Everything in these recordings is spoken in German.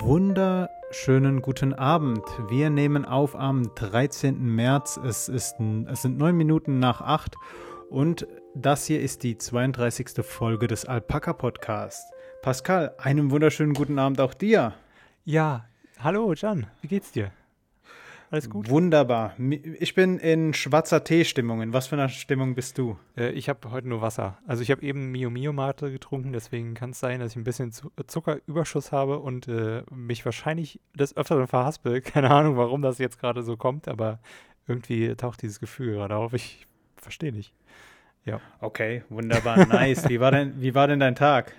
wunderschönen guten Abend. Wir nehmen auf am 13. März. Es, ist, es sind neun Minuten nach acht und das hier ist die 32. Folge des Alpaka Podcasts. Pascal, einen wunderschönen guten Abend auch dir. Ja, hallo Jan, wie geht's dir? Alles gut? Wunderbar. Ich bin in schwarzer Tee-Stimmung. In was für einer Stimmung bist du? Äh, ich habe heute nur Wasser. Also ich habe eben Mio Mio Mate getrunken, deswegen kann es sein, dass ich ein bisschen Zuckerüberschuss habe und äh, mich wahrscheinlich des Öfteren verhaspel. Keine Ahnung, warum das jetzt gerade so kommt, aber irgendwie taucht dieses Gefühl gerade auf. Ich verstehe nicht. Ja. Okay, wunderbar, nice. wie, war denn, wie war denn dein Tag?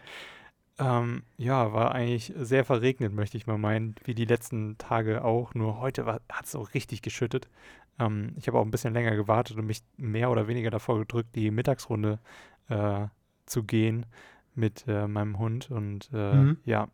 Ähm, ja, war eigentlich sehr verregnet, möchte ich mal meinen, wie die letzten Tage auch. Nur heute hat es auch richtig geschüttet. Ähm, ich habe auch ein bisschen länger gewartet und mich mehr oder weniger davor gedrückt, die Mittagsrunde äh, zu gehen mit äh, meinem Hund. Und äh, mhm. ja,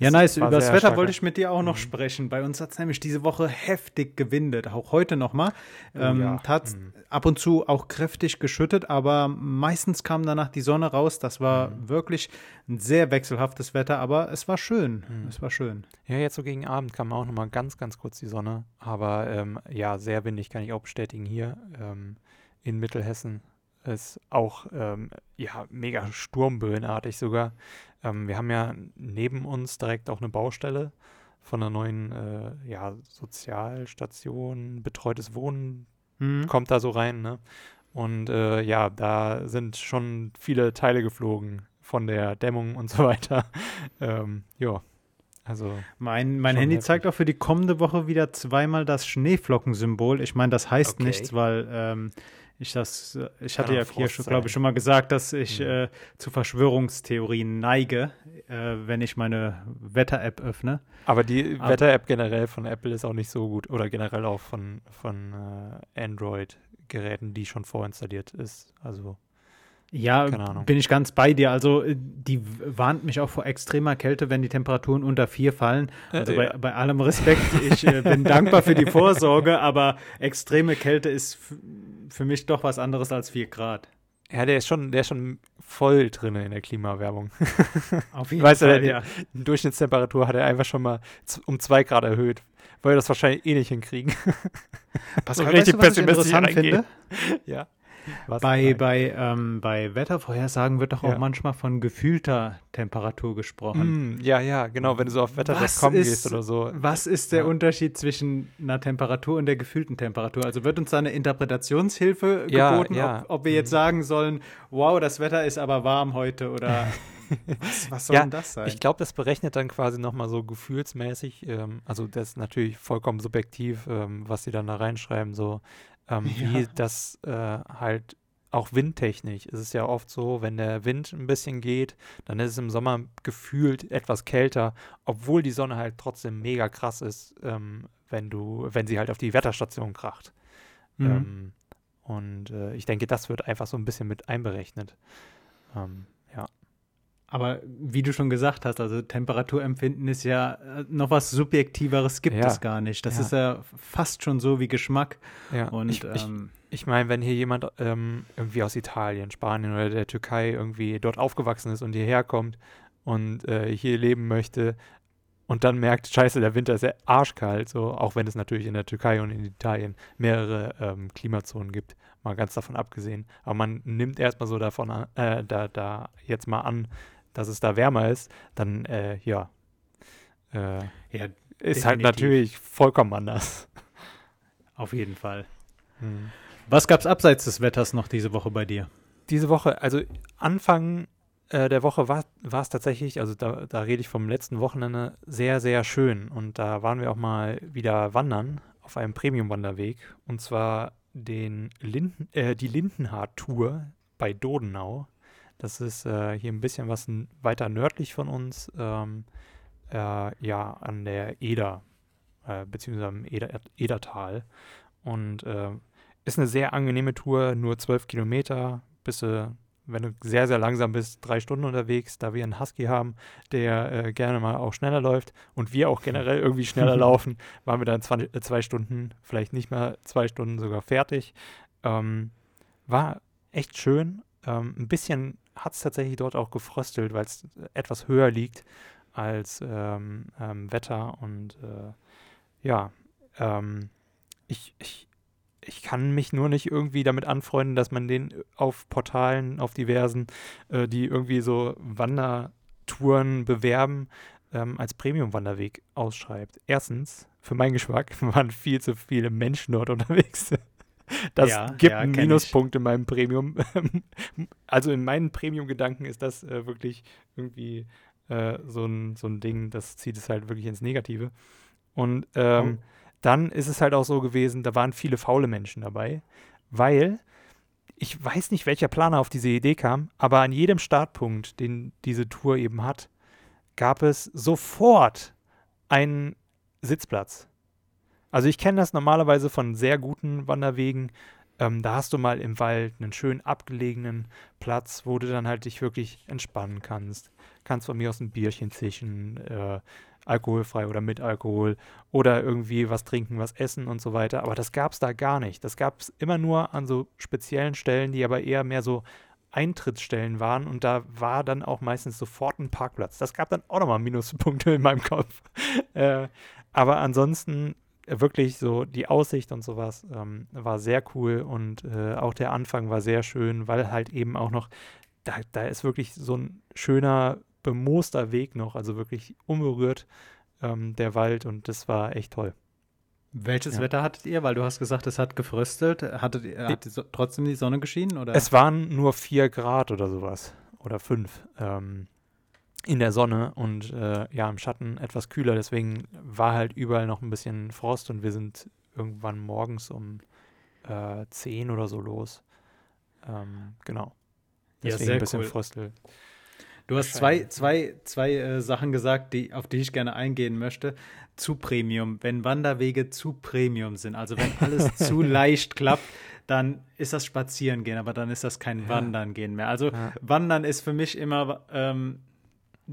ja, nice. Über das Wetter wollte ich mit dir auch noch mhm. sprechen. Bei uns hat es nämlich diese Woche heftig gewindet, auch heute nochmal. Oh, ähm, ja. Hat mhm. ab und zu auch kräftig geschüttet, aber meistens kam danach die Sonne raus. Das war mhm. wirklich ein sehr wechselhaftes Wetter, aber es war schön. Mhm. Es war schön. Ja, jetzt so gegen Abend kam auch nochmal ganz, ganz kurz die Sonne. Aber ähm, ja, sehr windig kann ich auch bestätigen hier ähm, in Mittelhessen ist auch ähm, ja mega sturmböenartig sogar. Ähm, wir haben ja neben uns direkt auch eine Baustelle von einer neuen äh, ja, Sozialstation, betreutes Wohnen mhm. kommt da so rein. Ne? Und äh, ja, da sind schon viele Teile geflogen von der Dämmung und so weiter. ähm, ja. Also mein, mein Handy heftig. zeigt auch für die kommende Woche wieder zweimal das Schneeflockensymbol. Ich meine, das heißt okay. nichts, weil ähm, ich das, ich hatte ja hier schon, glaube ich, schon mal gesagt, dass ich mhm. äh, zu Verschwörungstheorien neige, äh, wenn ich meine Wetter-App öffne. Aber die Wetter-App generell von Apple ist auch nicht so gut oder generell auch von, von äh, Android-Geräten, die schon vorinstalliert ist. Also ja, bin ich ganz bei dir. Also äh, die warnt mich auch vor extremer Kälte, wenn die Temperaturen unter vier fallen. Also äh, bei, ja. bei, allem Respekt, ich äh, bin dankbar für die Vorsorge, aber extreme Kälte ist für mich doch was anderes als vier Grad. Ja, der ist schon, der ist schon voll drin in der Klimawerbung. Auf jeden weißt Fall, du, ja. Die Durchschnittstemperatur hat er einfach schon mal um zwei Grad erhöht, weil wir das wahrscheinlich eh nicht hinkriegen. Pascal, so richtig weißt du, was ich interessant finde? Ja. Was bei, bei, ähm, bei Wettervorhersagen wird doch auch ja. manchmal von gefühlter Temperatur gesprochen. Mm, ja, ja, genau, wenn du so auf wetter.com gehst oder so. Was ist der ja. Unterschied zwischen einer Temperatur und der gefühlten Temperatur? Also wird uns da eine Interpretationshilfe ja, geboten, ob, ob, wir jetzt mhm. sagen sollen, wow, das Wetter ist aber warm heute oder was, was soll denn das sein? Ich glaube, das berechnet dann quasi nochmal so gefühlsmäßig, ähm, also das ist natürlich vollkommen subjektiv, ähm, was sie dann da reinschreiben, so ähm, ja. wie das äh, halt auch windtechnisch ist es ja oft so, wenn der Wind ein bisschen geht, dann ist es im Sommer gefühlt etwas kälter, obwohl die Sonne halt trotzdem mega krass ist, ähm, wenn du, wenn sie halt auf die Wetterstation kracht. Mhm. Ähm, und äh, ich denke, das wird einfach so ein bisschen mit einberechnet. Ähm. Aber wie du schon gesagt hast, also Temperaturempfinden ist ja äh, noch was Subjektiveres gibt ja. es gar nicht. Das ja. ist ja fast schon so wie Geschmack. Ja. Und ich, ähm, ich, ich meine, wenn hier jemand ähm, irgendwie aus Italien, Spanien oder der Türkei irgendwie dort aufgewachsen ist und hierher kommt und äh, hier leben möchte und dann merkt, scheiße, der Winter ist ja arschkalt, so, auch wenn es natürlich in der Türkei und in Italien mehrere ähm, Klimazonen gibt, mal ganz davon abgesehen. Aber man nimmt erstmal so davon an, äh, da, da jetzt mal an, dass es da wärmer ist, dann äh, ja, äh, ja, ist halt natürlich vollkommen anders. Auf jeden Fall. Hm. Was gab es abseits des Wetters noch diese Woche bei dir? Diese Woche, also Anfang äh, der Woche war es tatsächlich, also da, da rede ich vom letzten Wochenende, sehr, sehr schön. Und da waren wir auch mal wieder wandern auf einem Premium-Wanderweg. Und zwar den Linden, äh, die Lindenhaar-Tour bei Dodenau. Das ist äh, hier ein bisschen was weiter nördlich von uns, ähm, äh, ja, an der Eder, äh, beziehungsweise am Eder, Edertal. Und äh, ist eine sehr angenehme Tour, nur zwölf Kilometer, bis du, wenn du sehr, sehr langsam bist, drei Stunden unterwegs, da wir einen Husky haben, der äh, gerne mal auch schneller läuft und wir auch generell irgendwie schneller laufen, waren wir dann zwei, äh, zwei, Stunden, vielleicht nicht mal zwei Stunden sogar fertig. Ähm, war echt schön. Ähm, ein bisschen hat es tatsächlich dort auch gefröstelt, weil es etwas höher liegt. als ähm, ähm, Wetter und äh, ja, ähm, ich, ich, ich kann mich nur nicht irgendwie damit anfreunden, dass man den auf Portalen, auf diversen, äh, die irgendwie so Wandertouren bewerben, ähm, als Premium-Wanderweg ausschreibt. Erstens, für meinen Geschmack waren viel zu viele Menschen dort unterwegs. Das ja, gibt ja, einen Minuspunkt ich. in meinem Premium. also in meinen Premium-Gedanken ist das äh, wirklich irgendwie äh, so, ein, so ein Ding, das zieht es halt wirklich ins Negative. Und ähm, oh. dann ist es halt auch so gewesen, da waren viele faule Menschen dabei, weil ich weiß nicht, welcher Planer auf diese Idee kam, aber an jedem Startpunkt, den diese Tour eben hat, gab es sofort einen Sitzplatz. Also ich kenne das normalerweise von sehr guten Wanderwegen. Ähm, da hast du mal im Wald einen schön abgelegenen Platz, wo du dann halt dich wirklich entspannen kannst. Kannst von mir aus ein Bierchen zischen, äh, alkoholfrei oder mit Alkohol oder irgendwie was trinken, was essen und so weiter. Aber das gab es da gar nicht. Das gab es immer nur an so speziellen Stellen, die aber eher mehr so Eintrittsstellen waren und da war dann auch meistens sofort ein Parkplatz. Das gab dann auch nochmal Minuspunkte in meinem Kopf. äh, aber ansonsten wirklich so die Aussicht und sowas ähm, war sehr cool und äh, auch der Anfang war sehr schön, weil halt eben auch noch, da, da ist wirklich so ein schöner, bemooster Weg noch, also wirklich unberührt ähm, der Wald und das war echt toll. Welches ja. Wetter hattet ihr? Weil du hast gesagt, es hat gefröstelt. Hattet ihr, hat so, trotzdem die Sonne geschienen? Oder? Es waren nur vier Grad oder sowas. Oder fünf ähm, in der Sonne und äh, ja, im Schatten etwas kühler. Deswegen war halt überall noch ein bisschen Frost und wir sind irgendwann morgens um äh, 10 oder so los. Ähm, genau. Deswegen ja, ein bisschen cool. Fröstel. Du hast zwei, zwei, zwei äh, Sachen gesagt, die, auf die ich gerne eingehen möchte. Zu Premium. Wenn Wanderwege zu Premium sind, also wenn alles zu leicht klappt, dann ist das Spazierengehen, aber dann ist das kein ja. Wandern gehen mehr. Also ja. Wandern ist für mich immer, ähm,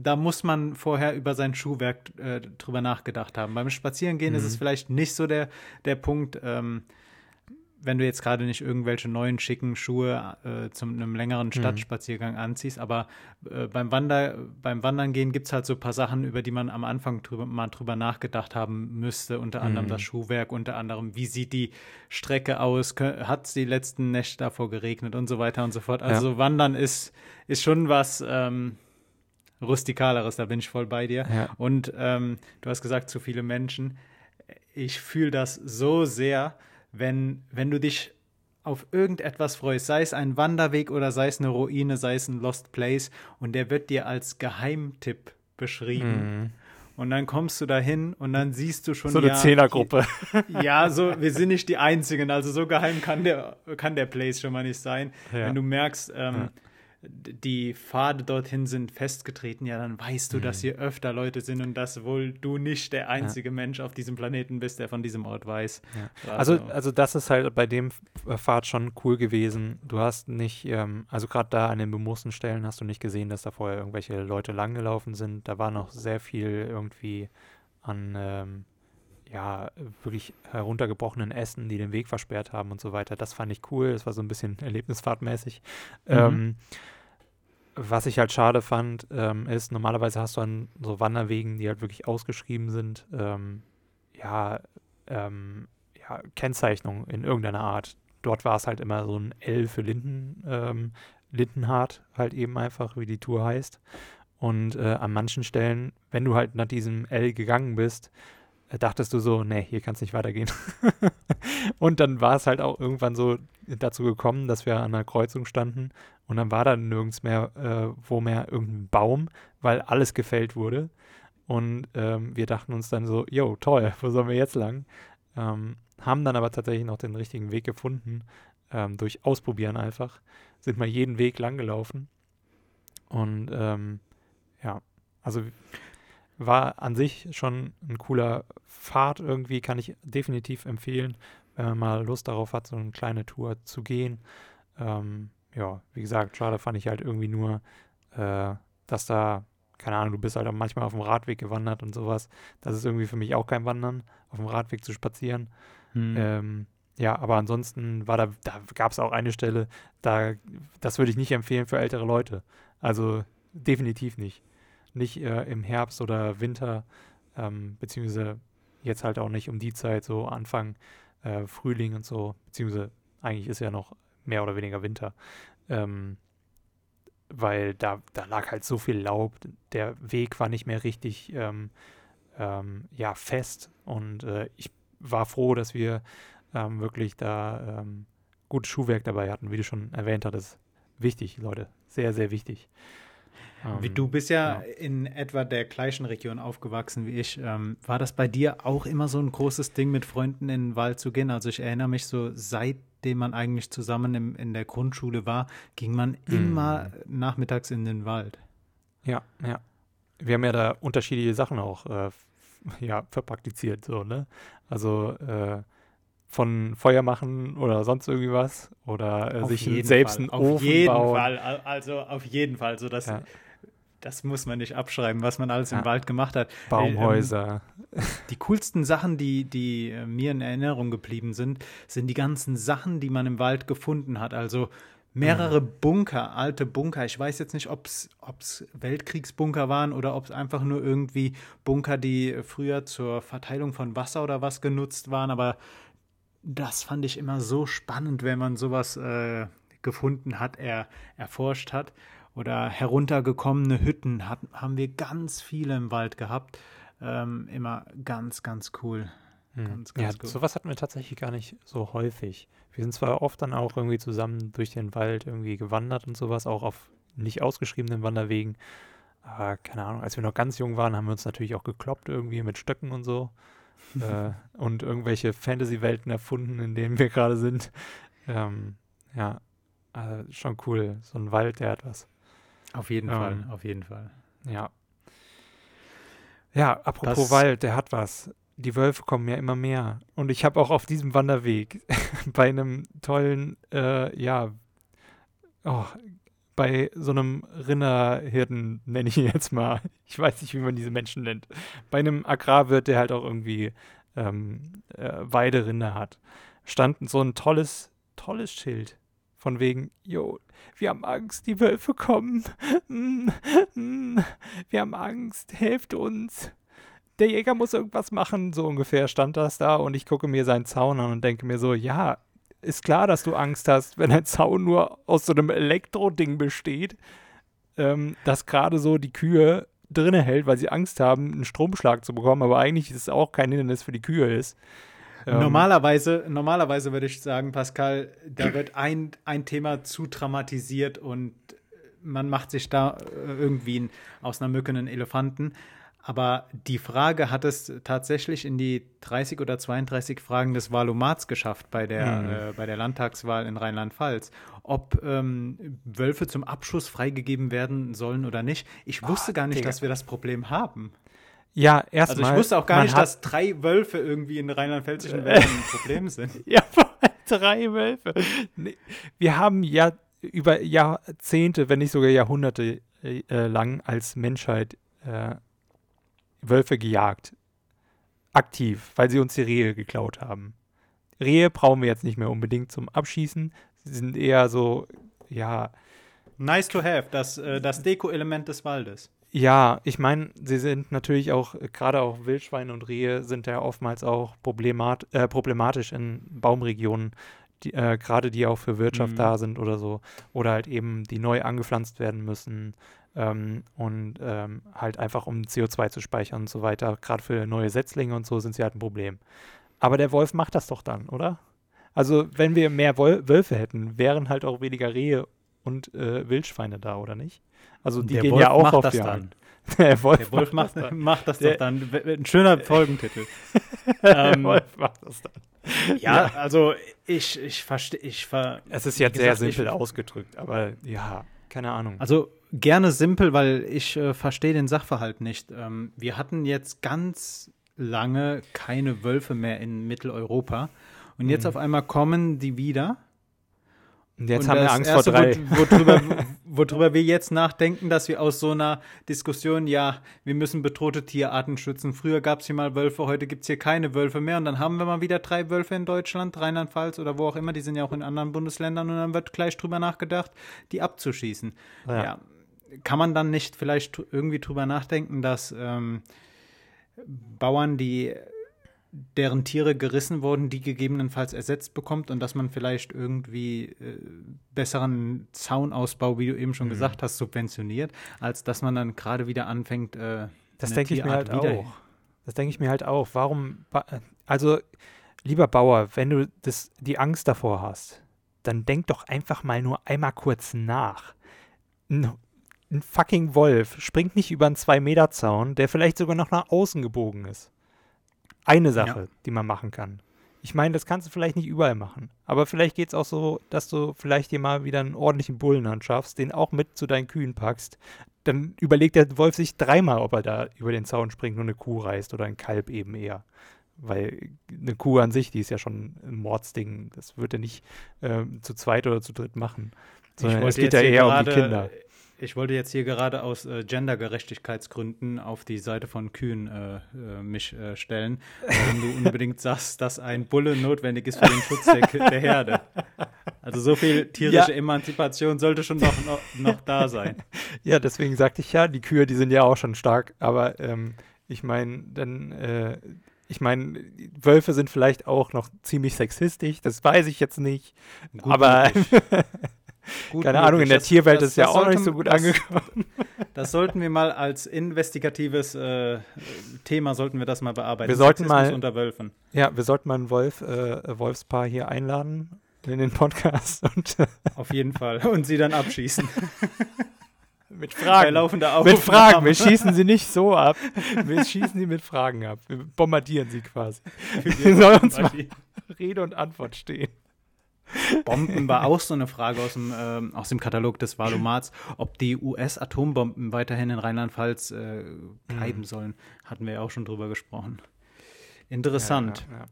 da muss man vorher über sein Schuhwerk äh, drüber nachgedacht haben. Beim Spazierengehen mhm. ist es mhm. vielleicht nicht so der, der Punkt. Ähm, wenn du jetzt gerade nicht irgendwelche neuen schicken Schuhe äh, zu einem längeren mhm. Stadtspaziergang mhm. anziehst, aber äh, beim, Wander, beim Wandern gehen gibt es halt so ein paar Sachen, über die man am Anfang drüber, mal drüber nachgedacht haben müsste, unter anderem mhm. das Schuhwerk, unter anderem, wie sieht die Strecke aus, hat es die letzten Nächte davor geregnet und so weiter und so fort. Also ja. Wandern ist, ist schon was ähm, rustikaleres, da bin ich voll bei dir. Ja. Und ähm, du hast gesagt, zu viele Menschen. Ich fühle das so sehr, wenn, wenn du dich auf irgendetwas freust, sei es ein Wanderweg oder sei es eine Ruine, sei es ein Lost Place und der wird dir als Geheimtipp beschrieben. Mhm. Und dann kommst du dahin und dann siehst du schon. So eine ja, Zehnergruppe. Ja, so, wir sind nicht die Einzigen. Also so geheim kann der, kann der Place schon mal nicht sein. Ja. Wenn du merkst, ähm, ja die Pfade dorthin sind festgetreten, ja, dann weißt du, mhm. dass hier öfter Leute sind und dass wohl du nicht der einzige ja. Mensch auf diesem Planeten bist, der von diesem Ort weiß. Ja. Also, also, also, das ist halt bei dem Pfad schon cool gewesen. Du hast nicht, ähm, also gerade da an den bemoosten Stellen hast du nicht gesehen, dass da vorher irgendwelche Leute langgelaufen sind. Da war noch sehr viel irgendwie an ähm, ja, wirklich heruntergebrochenen Ästen, die den Weg versperrt haben und so weiter. Das fand ich cool. Das war so ein bisschen erlebnisfahrtmäßig. Mhm. Ähm, was ich halt schade fand, ähm, ist, normalerweise hast du an so Wanderwegen, die halt wirklich ausgeschrieben sind, ähm, ja, ähm, ja, Kennzeichnung in irgendeiner Art. Dort war es halt immer so ein L für Linden, ähm, Lindenhart, halt eben einfach, wie die Tour heißt. Und äh, an manchen Stellen, wenn du halt nach diesem L gegangen bist, dachtest du so, nee, hier kann es nicht weitergehen. und dann war es halt auch irgendwann so dazu gekommen, dass wir an einer Kreuzung standen und dann war da nirgends mehr, äh, wo mehr irgendein Baum, weil alles gefällt wurde. Und ähm, wir dachten uns dann so, yo, toll, wo sollen wir jetzt lang? Ähm, haben dann aber tatsächlich noch den richtigen Weg gefunden, ähm, durch Ausprobieren einfach. Sind mal jeden Weg lang gelaufen. Und ähm, ja, also war an sich schon ein cooler Pfad irgendwie, kann ich definitiv empfehlen, wenn man mal Lust darauf hat, so eine kleine Tour zu gehen. Ähm, ja, wie gesagt, schade fand ich halt irgendwie nur, äh, dass da, keine Ahnung, du bist halt auch manchmal auf dem Radweg gewandert und sowas. Das ist irgendwie für mich auch kein Wandern, auf dem Radweg zu spazieren. Hm. Ähm, ja, aber ansonsten war da, da gab es auch eine Stelle, da, das würde ich nicht empfehlen für ältere Leute. Also definitiv nicht nicht äh, im Herbst oder Winter, ähm, beziehungsweise jetzt halt auch nicht um die Zeit, so Anfang äh, Frühling und so, beziehungsweise eigentlich ist ja noch mehr oder weniger Winter. Ähm, weil da, da lag halt so viel Laub, der Weg war nicht mehr richtig ähm, ähm, ja, fest und äh, ich war froh, dass wir ähm, wirklich da ähm, gutes Schuhwerk dabei hatten, wie du schon erwähnt hattest. Wichtig, Leute, sehr, sehr wichtig. Wie du bist ja, ja, in etwa der gleichen Region aufgewachsen wie ich. Ähm, war das bei dir auch immer so ein großes Ding, mit Freunden in den Wald zu gehen? Also ich erinnere mich so, seitdem man eigentlich zusammen im, in der Grundschule war, ging man mhm. immer nachmittags in den Wald. Ja, ja. Wir haben ja da unterschiedliche Sachen auch äh, ja, verpraktiziert, so, ne? Also äh, von Feuer machen oder sonst irgendwie was oder äh, sich selbst Fall. einen auf Ofen jeden bauen. Fall, also auf jeden Fall, so dass ja. Das muss man nicht abschreiben, was man alles ja. im Wald gemacht hat. Baumhäuser. Ähm, die coolsten Sachen, die, die äh, mir in Erinnerung geblieben sind, sind die ganzen Sachen, die man im Wald gefunden hat. Also mehrere mhm. Bunker, alte Bunker. Ich weiß jetzt nicht, ob es Weltkriegsbunker waren oder ob es einfach nur irgendwie Bunker, die früher zur Verteilung von Wasser oder was genutzt waren, aber das fand ich immer so spannend, wenn man sowas äh, gefunden hat, er erforscht hat. Oder heruntergekommene Hütten hat, haben wir ganz viele im Wald gehabt. Ähm, immer ganz, ganz cool. Hm. Ganz, ganz ja, cool. sowas hatten wir tatsächlich gar nicht so häufig. Wir sind zwar oft dann auch irgendwie zusammen durch den Wald irgendwie gewandert und sowas, auch auf nicht ausgeschriebenen Wanderwegen. Aber keine Ahnung, als wir noch ganz jung waren, haben wir uns natürlich auch gekloppt irgendwie mit Stöcken und so. äh, und irgendwelche Fantasy-Welten erfunden, in denen wir gerade sind. Ähm, ja, also schon cool. So ein Wald, der hat was. Auf jeden ähm, Fall, auf jeden Fall. Ja. Ja, apropos das, Wald, der hat was. Die Wölfe kommen ja immer mehr. Und ich habe auch auf diesem Wanderweg bei einem tollen, äh, ja, oh, bei so einem Rinderhirten, nenne ich ihn jetzt mal. Ich weiß nicht, wie man diese Menschen nennt. Bei einem Agrarwirt, der halt auch irgendwie ähm, äh, Weiderinder hat, stand so ein tolles, tolles Schild. Von wegen, jo, wir haben Angst, die Wölfe kommen. wir haben Angst, helft uns. Der Jäger muss irgendwas machen, so ungefähr stand das da. Und ich gucke mir seinen Zaun an und denke mir so, ja, ist klar, dass du Angst hast, wenn ein Zaun nur aus so einem Elektroding besteht, ähm, das gerade so die Kühe drinne hält, weil sie Angst haben, einen Stromschlag zu bekommen, aber eigentlich ist es auch kein Hindernis für die Kühe ist. Ähm, normalerweise, normalerweise würde ich sagen, Pascal, da wird ein, ein Thema zu dramatisiert und man macht sich da äh, irgendwie aus einer Mücke einen Elefanten. Aber die Frage hat es tatsächlich in die 30 oder 32 Fragen des Wahlomats geschafft bei der, mhm. äh, bei der Landtagswahl in Rheinland-Pfalz. Ob ähm, Wölfe zum Abschuss freigegeben werden sollen oder nicht. Ich wusste oh, gar nicht, Digga. dass wir das Problem haben. Ja, erstmal. Also ich wusste auch gar nicht, dass drei Wölfe irgendwie in rheinland-pfälzischen Wäldern ein Problem sind. Ja, drei Wölfe. Nee, wir haben ja über Jahrzehnte, wenn nicht sogar Jahrhunderte äh, lang als Menschheit äh, Wölfe gejagt. Aktiv, weil sie uns die Rehe geklaut haben. Rehe brauchen wir jetzt nicht mehr unbedingt zum Abschießen. Sie sind eher so, ja. Nice to have, das, äh, das Deko-Element des Waldes. Ja, ich meine, sie sind natürlich auch, gerade auch Wildschweine und Rehe sind ja oftmals auch problemat äh, problematisch in Baumregionen, die, äh, gerade die auch für Wirtschaft mhm. da sind oder so. Oder halt eben, die neu angepflanzt werden müssen ähm, und ähm, halt einfach um CO2 zu speichern und so weiter. Gerade für neue Setzlinge und so sind sie halt ein Problem. Aber der Wolf macht das doch dann, oder? Also, wenn wir mehr Wol Wölfe hätten, wären halt auch weniger Rehe und äh, Wildschweine da, oder nicht? Also, die der gehen Wolf ja auch auf die dann. Der Wolf, der Wolf macht, macht, macht, das doch dann. Ein schöner Folgentitel. der ähm, Wolf macht das dann. Ja, ja. also ich, ich verstehe. Ich ver es ist jetzt sehr simpel ausgedrückt, aber ja, keine Ahnung. Also gerne simpel, weil ich äh, verstehe den Sachverhalt nicht. Ähm, wir hatten jetzt ganz lange keine Wölfe mehr in Mitteleuropa. Und jetzt mhm. auf einmal kommen die wieder. Jetzt und haben wir Angst erste, vor drei. Worüber, worüber wir jetzt nachdenken, dass wir aus so einer Diskussion, ja, wir müssen bedrohte Tierarten schützen. Früher gab es hier mal Wölfe, heute gibt es hier keine Wölfe mehr. Und dann haben wir mal wieder drei Wölfe in Deutschland, Rheinland-Pfalz oder wo auch immer. Die sind ja auch in anderen Bundesländern. Und dann wird gleich drüber nachgedacht, die abzuschießen. ja. ja kann man dann nicht vielleicht irgendwie drüber nachdenken, dass ähm, Bauern, die deren Tiere gerissen wurden, die gegebenenfalls ersetzt bekommt und dass man vielleicht irgendwie äh, besseren Zaunausbau, wie du eben schon mhm. gesagt hast, subventioniert, als dass man dann gerade wieder anfängt. Äh, das denke ich mir halt auch. Das denke ich mir halt auch. Warum? Also, lieber Bauer, wenn du das, die Angst davor hast, dann denk doch einfach mal nur einmal kurz nach. Ein, ein fucking Wolf springt nicht über einen 2-Meter-Zaun, der vielleicht sogar noch nach außen gebogen ist. Eine Sache, ja. die man machen kann. Ich meine, das kannst du vielleicht nicht überall machen. Aber vielleicht geht es auch so, dass du vielleicht dir mal wieder einen ordentlichen Bullen anschaffst, den auch mit zu deinen Kühen packst. Dann überlegt der Wolf sich dreimal, ob er da über den Zaun springt und eine Kuh reißt oder ein Kalb eben eher. Weil eine Kuh an sich, die ist ja schon ein Mordsding. Das wird er nicht äh, zu zweit oder zu dritt machen. Sondern es geht ja eher um die Kinder ich wollte jetzt hier gerade aus äh, Gendergerechtigkeitsgründen auf die Seite von Kühen äh, äh, mich äh, stellen, wenn du unbedingt sagst, dass ein Bulle notwendig ist für den Schutz der, der Herde. Also so viel tierische ja. Emanzipation sollte schon noch, noch, noch, da sein. Ja, deswegen sagte ich ja, die Kühe, die sind ja auch schon stark, aber ähm, ich meine, dann äh, ich meine, Wölfe sind vielleicht auch noch ziemlich sexistisch, das weiß ich jetzt nicht. Gut aber Gut Keine Ahnung, in der das, Tierwelt das, ist ja auch noch nicht so gut angekommen. Das sollten wir mal als investigatives äh, Thema sollten wir das mal bearbeiten. Wir sollten mal unter Wölfen. Ja, wir sollten mal ein Wolf, äh, Wolfspaar hier einladen in den Podcast und auf jeden Fall und sie dann abschießen. mit Fragen. mit Fragen. Wir schießen sie nicht so ab. Wir schießen sie mit Fragen ab. Wir bombardieren sie quasi. Wir sollen uns mal Rede und Antwort stehen. Bomben war auch so eine Frage aus dem, äh, aus dem Katalog des Valomats, ob die US-Atombomben weiterhin in Rheinland-Pfalz äh, bleiben mhm. sollen. Hatten wir ja auch schon drüber gesprochen. Interessant. Ja, ja, ja.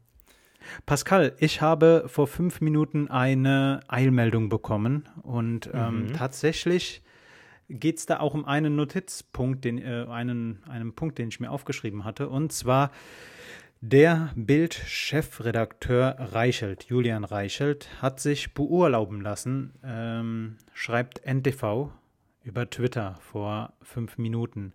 Pascal, ich habe vor fünf Minuten eine Eilmeldung bekommen und ähm, mhm. tatsächlich geht es da auch um einen Notizpunkt, den, äh, einen, einen Punkt, den ich mir aufgeschrieben hatte. Und zwar der Bild-Chefredakteur Reichelt, Julian Reichelt, hat sich beurlauben lassen, ähm, schreibt NTV über Twitter vor fünf Minuten.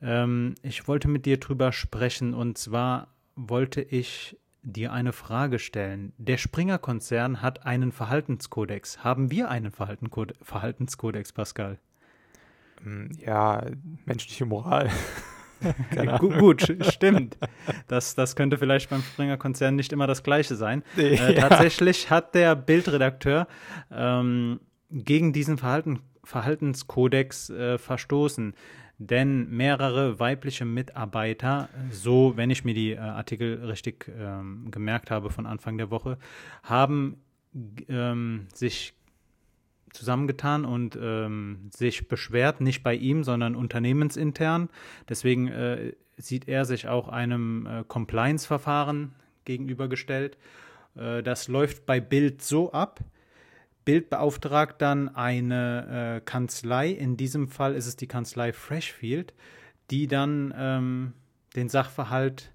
Ähm, ich wollte mit dir drüber sprechen und zwar wollte ich dir eine Frage stellen. Der Springer-Konzern hat einen Verhaltenskodex. Haben wir einen Verhaltenskodex, Pascal? Ja, menschliche Moral. gut, stimmt. Das, das könnte vielleicht beim Springer-Konzern nicht immer das Gleiche sein. Äh, ja. Tatsächlich hat der Bildredakteur ähm, gegen diesen Verhalten, Verhaltenskodex äh, verstoßen. Denn mehrere weibliche Mitarbeiter, so wenn ich mir die äh, Artikel richtig ähm, gemerkt habe von Anfang der Woche, haben ähm, sich zusammengetan und ähm, sich beschwert, nicht bei ihm, sondern unternehmensintern. Deswegen äh, sieht er sich auch einem äh, Compliance-Verfahren gegenübergestellt. Äh, das läuft bei Bild so ab. Bild beauftragt dann eine äh, Kanzlei, in diesem Fall ist es die Kanzlei Freshfield, die dann ähm, den Sachverhalt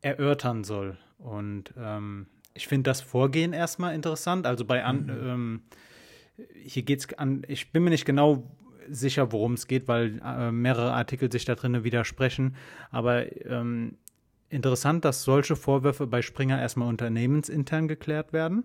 erörtern soll. Und ähm, ich finde das Vorgehen erstmal interessant. Also bei an, mhm. ähm, hier geht es an, ich bin mir nicht genau sicher, worum es geht, weil äh, mehrere Artikel sich da drinnen widersprechen. Aber ähm, interessant, dass solche Vorwürfe bei Springer erstmal unternehmensintern geklärt werden.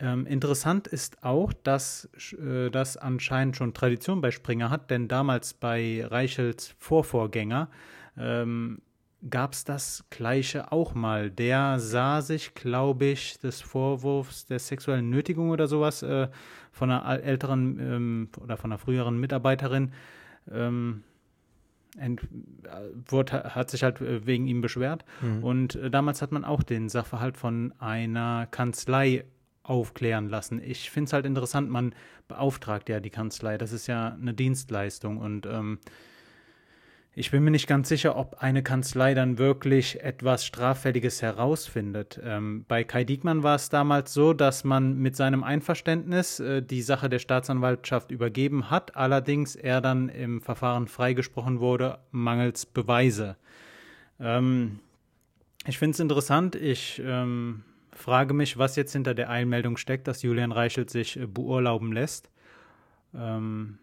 Ähm, interessant ist auch, dass äh, das anscheinend schon Tradition bei Springer hat, denn damals bei Reichels Vorvorgänger ähm, gab es das Gleiche auch mal. Der sah sich, glaube ich, des Vorwurfs der sexuellen Nötigung oder sowas äh, von einer älteren ähm, oder von einer früheren Mitarbeiterin ähm, ent, wurde, hat sich halt äh, wegen ihm beschwert. Mhm. Und äh, damals hat man auch den Sachverhalt von einer Kanzlei aufklären lassen. Ich finde es halt interessant, man beauftragt ja die Kanzlei. Das ist ja eine Dienstleistung und ähm, ich bin mir nicht ganz sicher, ob eine Kanzlei dann wirklich etwas Straffälliges herausfindet. Ähm, bei Kai Diekmann war es damals so, dass man mit seinem Einverständnis äh, die Sache der Staatsanwaltschaft übergeben hat, allerdings er dann im Verfahren freigesprochen wurde, mangels Beweise. Ähm, ich finde es interessant. Ich ähm, frage mich, was jetzt hinter der Einmeldung steckt, dass Julian Reichelt sich äh, beurlauben lässt. Ähm,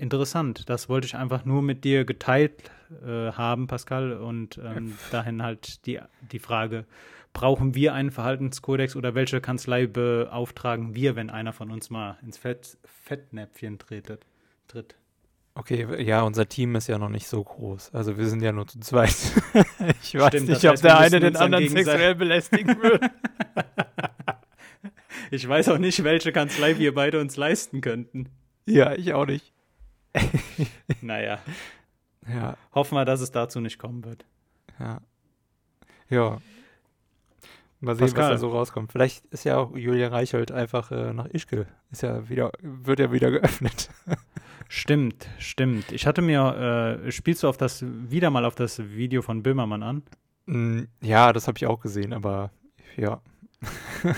interessant. Das wollte ich einfach nur mit dir geteilt äh, haben, Pascal. Und ähm, dahin halt die, die Frage, brauchen wir einen Verhaltenskodex oder welche Kanzlei beauftragen wir, wenn einer von uns mal ins Fett, Fettnäpfchen tretet, tritt? Okay, ja, unser Team ist ja noch nicht so groß. Also wir sind ja nur zu zweit. ich weiß Stimmt, nicht, ob der eine den anderen sexuell belästigen würde. ich weiß auch nicht, welche Kanzlei wir beide uns leisten könnten. Ja, ich auch nicht. Naja. Ja. Hoffen wir, dass es dazu nicht kommen wird. Ja. Ja. Mal sehen, Pascal. was da so rauskommt. Vielleicht ist ja auch Julia Reichelt einfach äh, nach Ischgl. Ist ja wieder, wird ja wieder geöffnet. stimmt, stimmt. Ich hatte mir, äh, spielst du auf das, wieder mal auf das Video von Böhmermann an? Mm, ja, das habe ich auch gesehen, aber ja.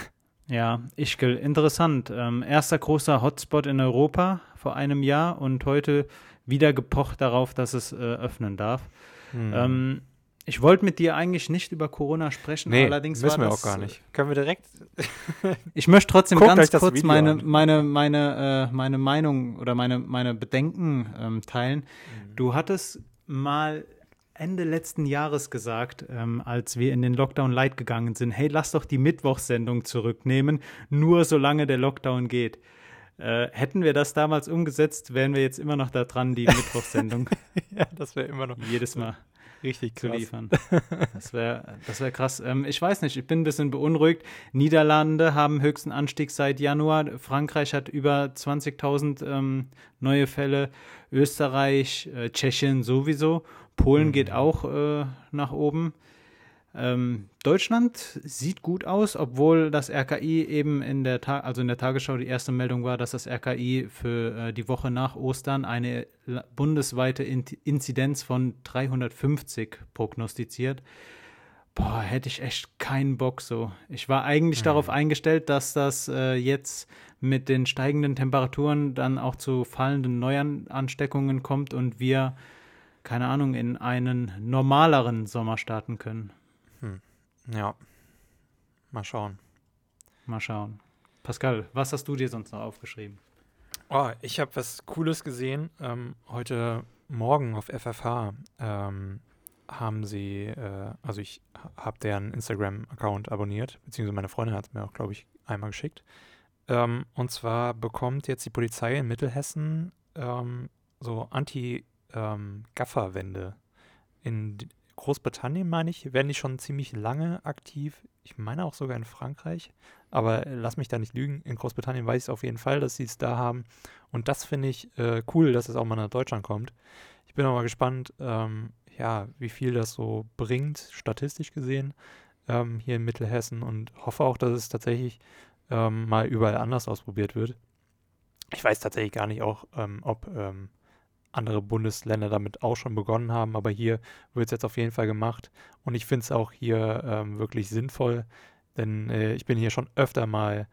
ja, Ischgl, interessant. Ähm, erster großer Hotspot in Europa vor einem Jahr und heute wieder gepocht darauf, dass es äh, öffnen darf. Hm. Ähm, ich wollte mit dir eigentlich nicht über Corona sprechen, nee, allerdings müssen wir das, auch gar nicht. Können wir direkt? ich möchte trotzdem Guckt ganz kurz meine, meine, meine, äh, meine Meinung oder meine, meine Bedenken ähm, teilen. Mhm. Du hattest mal Ende letzten Jahres gesagt, ähm, als wir in den Lockdown Light gegangen sind, hey, lass doch die Mittwochssendung zurücknehmen, nur solange der Lockdown geht. Äh, hätten wir das damals umgesetzt, wären wir jetzt immer noch da dran, die Mittwochssendung. ja, das wäre immer noch. Jedes Mal. Richtig zu liefern. Das wäre das wär krass. Ähm, ich weiß nicht, ich bin ein bisschen beunruhigt. Niederlande haben höchsten Anstieg seit Januar. Frankreich hat über 20.000 ähm, neue Fälle. Österreich, äh, Tschechien sowieso. Polen mhm. geht auch äh, nach oben. Ähm, Deutschland sieht gut aus, obwohl das RKI eben in der Ta also in der Tagesschau die erste Meldung war, dass das RKI für äh, die Woche nach Ostern eine bundesweite in Inzidenz von 350 prognostiziert. Boah, hätte ich echt keinen Bock so. Ich war eigentlich mhm. darauf eingestellt, dass das äh, jetzt mit den steigenden Temperaturen dann auch zu fallenden Neuansteckungen kommt und wir, keine Ahnung, in einen normaleren Sommer starten können. Hm. Ja. Mal schauen. Mal schauen. Pascal, was hast du dir sonst noch aufgeschrieben? Oh, ich habe was Cooles gesehen. Ähm, heute Morgen auf FFH ähm, haben sie, äh, also ich habe deren Instagram-Account abonniert, beziehungsweise meine Freundin hat es mir auch, glaube ich, einmal geschickt. Ähm, und zwar bekommt jetzt die Polizei in Mittelhessen ähm, so Anti-Gaffer-Wände ähm, in Großbritannien, meine ich, werden die schon ziemlich lange aktiv. Ich meine auch sogar in Frankreich. Aber lass mich da nicht lügen. In Großbritannien weiß ich es auf jeden Fall, dass sie es da haben. Und das finde ich äh, cool, dass es auch mal nach Deutschland kommt. Ich bin auch mal gespannt, ähm, ja, wie viel das so bringt, statistisch gesehen, ähm, hier in Mittelhessen. Und hoffe auch, dass es tatsächlich ähm, mal überall anders ausprobiert wird. Ich weiß tatsächlich gar nicht auch, ähm, ob ähm, andere Bundesländer damit auch schon begonnen haben, aber hier wird es jetzt auf jeden Fall gemacht und ich finde es auch hier ähm, wirklich sinnvoll, denn äh, ich bin hier schon öfter mal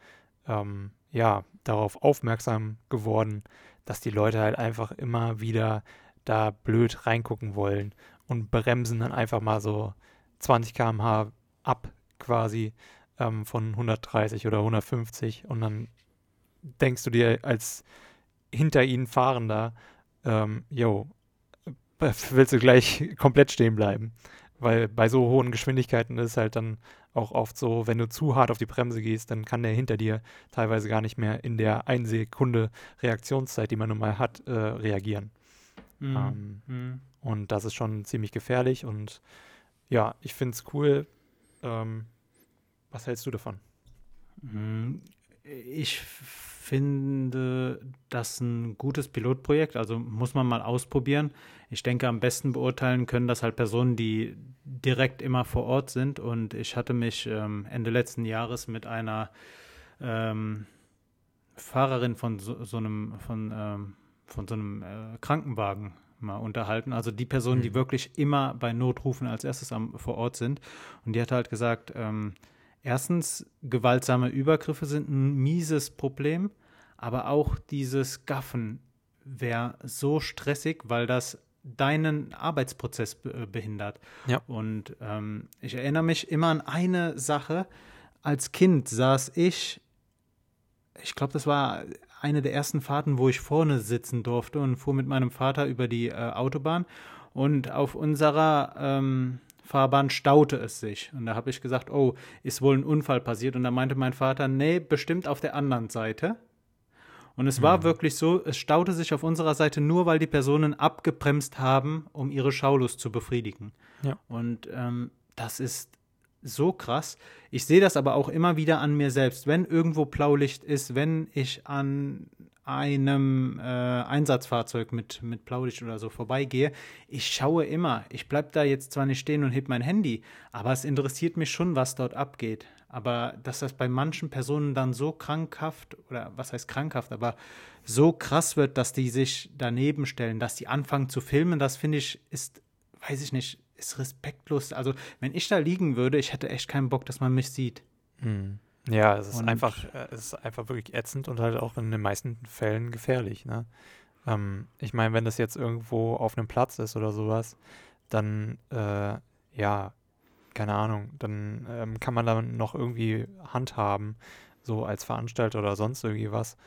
ähm, ja darauf aufmerksam geworden, dass die Leute halt einfach immer wieder da blöd reingucken wollen und bremsen dann einfach mal so 20 km/h ab quasi ähm, von 130 oder 150 und dann denkst du dir als hinter ihnen Fahrender, ähm, yo, willst du gleich komplett stehen bleiben. Weil bei so hohen Geschwindigkeiten ist es halt dann auch oft so, wenn du zu hart auf die Bremse gehst, dann kann der hinter dir teilweise gar nicht mehr in der 1 Sekunde Reaktionszeit, die man nun mal hat, äh, reagieren. Mhm. Ähm, mhm. Und das ist schon ziemlich gefährlich und ja, ich finde es cool. Ähm, was hältst du davon? Ich finde das ein gutes Pilotprojekt, also muss man mal ausprobieren. Ich denke, am besten beurteilen können das halt Personen, die direkt immer vor Ort sind. Und ich hatte mich ähm, Ende letzten Jahres mit einer ähm, Fahrerin von so, so einem, von, ähm, von so einem äh, Krankenwagen mal unterhalten. Also die Personen, mhm. die wirklich immer bei Notrufen als erstes am, vor Ort sind. Und die hat halt gesagt, ähm, erstens, gewaltsame Übergriffe sind ein mieses Problem, aber auch dieses Gaffen wäre so stressig, weil das deinen Arbeitsprozess be behindert. Ja. Und ähm, ich erinnere mich immer an eine Sache. Als Kind saß ich, ich glaube, das war eine der ersten Fahrten, wo ich vorne sitzen durfte und fuhr mit meinem Vater über die äh, Autobahn. Und auf unserer ähm, Fahrbahn staute es sich. Und da habe ich gesagt, oh, ist wohl ein Unfall passiert. Und da meinte mein Vater, nee, bestimmt auf der anderen Seite. Und es war mhm. wirklich so, es staute sich auf unserer Seite nur, weil die Personen abgebremst haben, um ihre Schaulust zu befriedigen. Ja. Und ähm, das ist so krass. Ich sehe das aber auch immer wieder an mir selbst. Wenn irgendwo Blaulicht ist, wenn ich an einem äh, Einsatzfahrzeug mit, mit Blaulicht oder so vorbeigehe, ich schaue immer. Ich bleibe da jetzt zwar nicht stehen und heb mein Handy, aber es interessiert mich schon, was dort abgeht. Aber dass das bei manchen Personen dann so krankhaft, oder was heißt krankhaft, aber so krass wird, dass die sich daneben stellen, dass die anfangen zu filmen, das finde ich, ist, weiß ich nicht, ist respektlos. Also, wenn ich da liegen würde, ich hätte echt keinen Bock, dass man mich sieht. Hm. Ja, es ist und einfach, äh, es ist einfach wirklich ätzend und halt auch in den meisten Fällen gefährlich. Ne? Ähm, ich meine, wenn das jetzt irgendwo auf einem Platz ist oder sowas, dann äh, ja, keine Ahnung, dann ähm, kann man da noch irgendwie handhaben, so als Veranstalter oder sonst irgendwie was.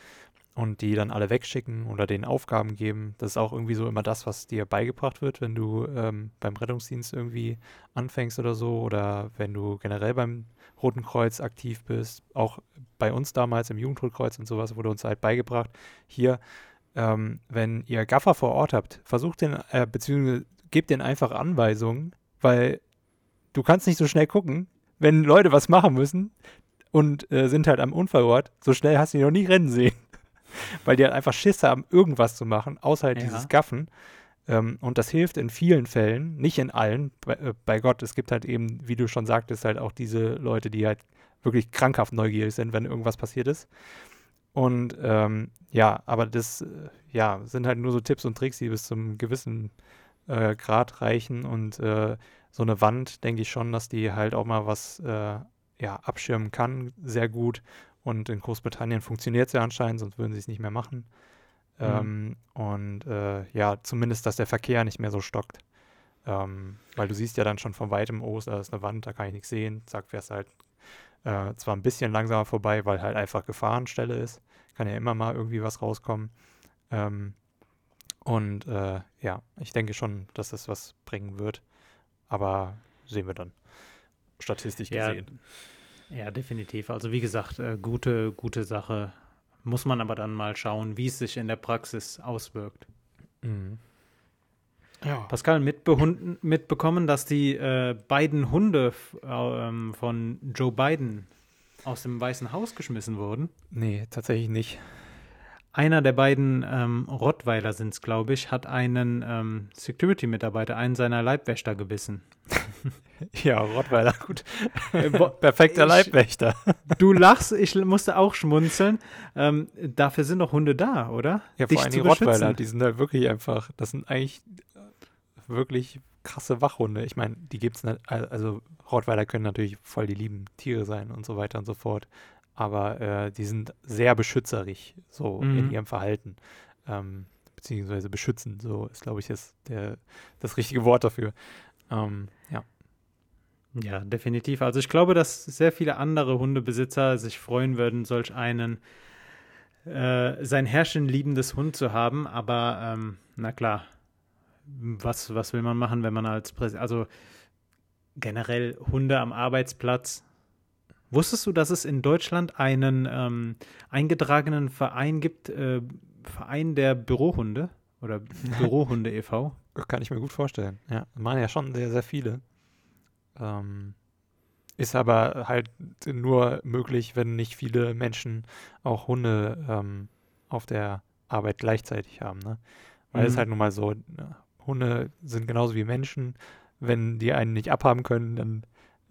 Und die dann alle wegschicken oder denen Aufgaben geben. Das ist auch irgendwie so immer das, was dir beigebracht wird, wenn du ähm, beim Rettungsdienst irgendwie anfängst oder so. Oder wenn du generell beim Roten Kreuz aktiv bist. Auch bei uns damals im Jugendrotkreuz und sowas wurde uns halt beigebracht. Hier, ähm, wenn ihr Gaffer vor Ort habt, versucht den, äh, beziehungsweise gebt den einfach Anweisungen, weil du kannst nicht so schnell gucken, wenn Leute was machen müssen und äh, sind halt am Unfallort, so schnell hast du die noch nie rennen sehen. Weil die halt einfach Schiss haben, irgendwas zu machen, außer halt ja. dieses Gaffen. Ähm, und das hilft in vielen Fällen, nicht in allen. Bei, äh, bei, Gott, es gibt halt eben, wie du schon sagtest, halt auch diese Leute, die halt wirklich krankhaft neugierig sind, wenn irgendwas passiert ist. Und ähm, ja, aber das äh, ja, sind halt nur so Tipps und Tricks, die bis zum gewissen äh, Grad reichen. Und äh, so eine Wand, denke ich schon, dass die halt auch mal was äh, ja, abschirmen kann, sehr gut. Und in Großbritannien funktioniert es ja anscheinend, sonst würden sie es nicht mehr machen. Mhm. Ähm, und äh, ja, zumindest, dass der Verkehr nicht mehr so stockt. Ähm, weil du siehst ja dann schon von weitem, oh, da ist eine Wand, da kann ich nichts sehen. Zack, fährst halt äh, zwar ein bisschen langsamer vorbei, weil halt einfach Gefahrenstelle ist. Kann ja immer mal irgendwie was rauskommen. Ähm, und äh, ja, ich denke schon, dass das was bringen wird. Aber sehen wir dann. Statistisch gesehen. Ja, ja definitiv. Also wie gesagt, äh, gute, gute Sache. Muss man aber dann mal schauen, wie es sich in der Praxis auswirkt. Mhm. Ja. Pascal, mitbekommen, dass die äh, beiden Hunde äh, von Joe Biden aus dem Weißen Haus geschmissen wurden? Nee, tatsächlich nicht. Einer der beiden ähm, Rottweiler sind es, glaube ich, hat einen ähm, Security-Mitarbeiter, einen seiner Leibwächter gebissen. ja, Rottweiler, gut. Äh, Perfekter Leibwächter. du lachst, ich musste auch schmunzeln. Ähm, dafür sind doch Hunde da, oder? Ja, vor allem die Rottweiler, die sind halt wirklich einfach, das sind eigentlich wirklich krasse Wachhunde. Ich meine, die gibt es, also Rottweiler können natürlich voll die lieben Tiere sein und so weiter und so fort aber äh, die sind sehr beschützerig, so mhm. in ihrem Verhalten. Ähm, beziehungsweise beschützen, so ist, glaube ich, das, der, das richtige Wort dafür. Ähm, ja. Ja, definitiv. Also ich glaube, dass sehr viele andere Hundebesitzer sich freuen würden, solch einen äh, sein Herrschen liebendes Hund zu haben. Aber ähm, na klar, was, was will man machen, wenn man als Präsident, also generell Hunde am Arbeitsplatz Wusstest du, dass es in Deutschland einen ähm, eingetragenen Verein gibt, äh, Verein der Bürohunde oder Bürohunde e.V.? Kann ich mir gut vorstellen. Ja, machen ja schon sehr, sehr viele. Ähm, ist aber halt nur möglich, wenn nicht viele Menschen auch Hunde ähm, auf der Arbeit gleichzeitig haben. Ne? Weil mhm. es halt nun mal so, Hunde sind genauso wie Menschen. Wenn die einen nicht abhaben können, dann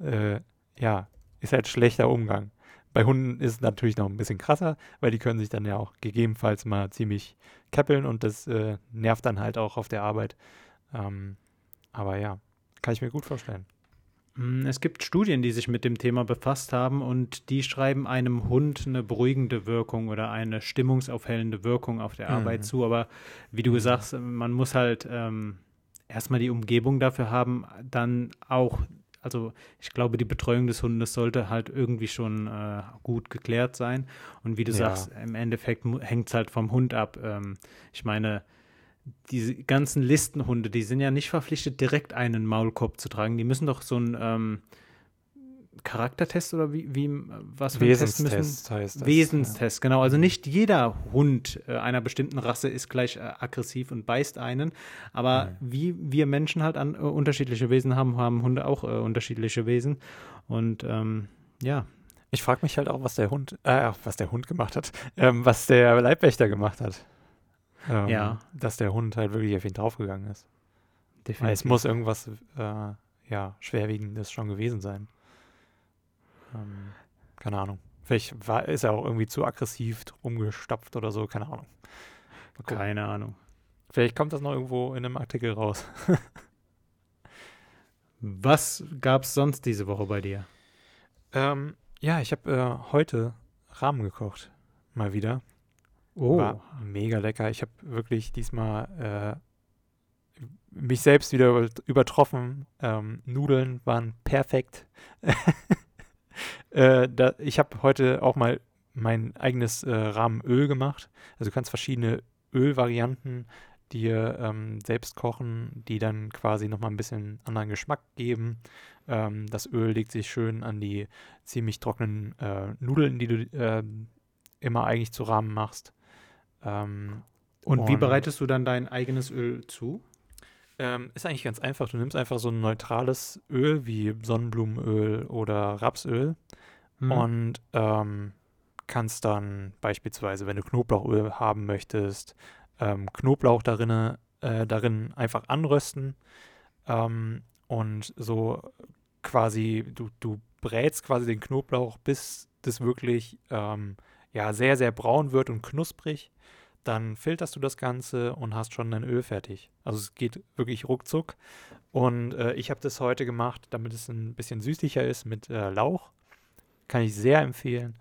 äh, ja, ist halt schlechter Umgang. Bei Hunden ist es natürlich noch ein bisschen krasser, weil die können sich dann ja auch gegebenenfalls mal ziemlich käppeln und das äh, nervt dann halt auch auf der Arbeit. Ähm, aber ja, kann ich mir gut vorstellen. Mm, es gibt Studien, die sich mit dem Thema befasst haben und die schreiben einem Hund eine beruhigende Wirkung oder eine stimmungsaufhellende Wirkung auf der mhm. Arbeit zu. Aber wie du mhm. sagst, man muss halt ähm, erstmal die Umgebung dafür haben, dann auch also ich glaube, die Betreuung des Hundes sollte halt irgendwie schon äh, gut geklärt sein. Und wie du ja. sagst, im Endeffekt hängt es halt vom Hund ab. Ähm, ich meine, diese ganzen Listenhunde, die sind ja nicht verpflichtet, direkt einen Maulkorb zu tragen. Die müssen doch so ein ähm, Charaktertest oder wie, wie was für Wesenstest müssen? heißt das. Wesenstest, ja. genau. Also nicht jeder Hund äh, einer bestimmten Rasse ist gleich äh, aggressiv und beißt einen. Aber mhm. wie wir Menschen halt an, äh, unterschiedliche Wesen haben, haben Hunde auch äh, unterschiedliche Wesen. Und ähm, ja. Ich frage mich halt auch, was der Hund, äh, was der Hund gemacht hat, ähm, was der Leibwächter gemacht hat. Ähm, ja. Dass der Hund halt wirklich auf ihn draufgegangen ist. Definitiv. Weil es muss irgendwas, äh, ja, schwerwiegendes schon gewesen sein. Ähm, keine Ahnung. Vielleicht war, ist er auch irgendwie zu aggressiv rumgestapft oder so, keine Ahnung. Keine Ahnung. Vielleicht kommt das noch irgendwo in einem Artikel raus. Was gab es sonst diese Woche bei dir? Ähm, ja, ich habe äh, heute Rahmen gekocht. Mal wieder. Oh. War mega lecker. Ich habe wirklich diesmal äh, mich selbst wieder übertroffen. Ähm, Nudeln waren perfekt. äh, da, ich habe heute auch mal mein eigenes äh, Rahmenöl gemacht. Also du kannst verschiedene Ölvarianten dir ähm, selbst kochen, die dann quasi nochmal ein bisschen anderen Geschmack geben. Ähm, das Öl legt sich schön an die ziemlich trockenen äh, Nudeln, die du äh, immer eigentlich zu Rahmen machst. Ähm, und, und, wie bereitest du dann dein eigenes Öl zu? Ähm, ist eigentlich ganz einfach. Du nimmst einfach so ein neutrales Öl wie Sonnenblumenöl oder Rapsöl mhm. und ähm, kannst dann beispielsweise, wenn du Knoblauchöl haben möchtest, ähm, Knoblauch darin, äh, darin einfach anrösten ähm, und so quasi, du, du brätst quasi den Knoblauch, bis das wirklich ähm, ja, sehr, sehr braun wird und knusprig dann filterst du das Ganze und hast schon dein Öl fertig. Also es geht wirklich ruckzuck. Und äh, ich habe das heute gemacht, damit es ein bisschen süßlicher ist mit äh, Lauch. Kann ich sehr empfehlen.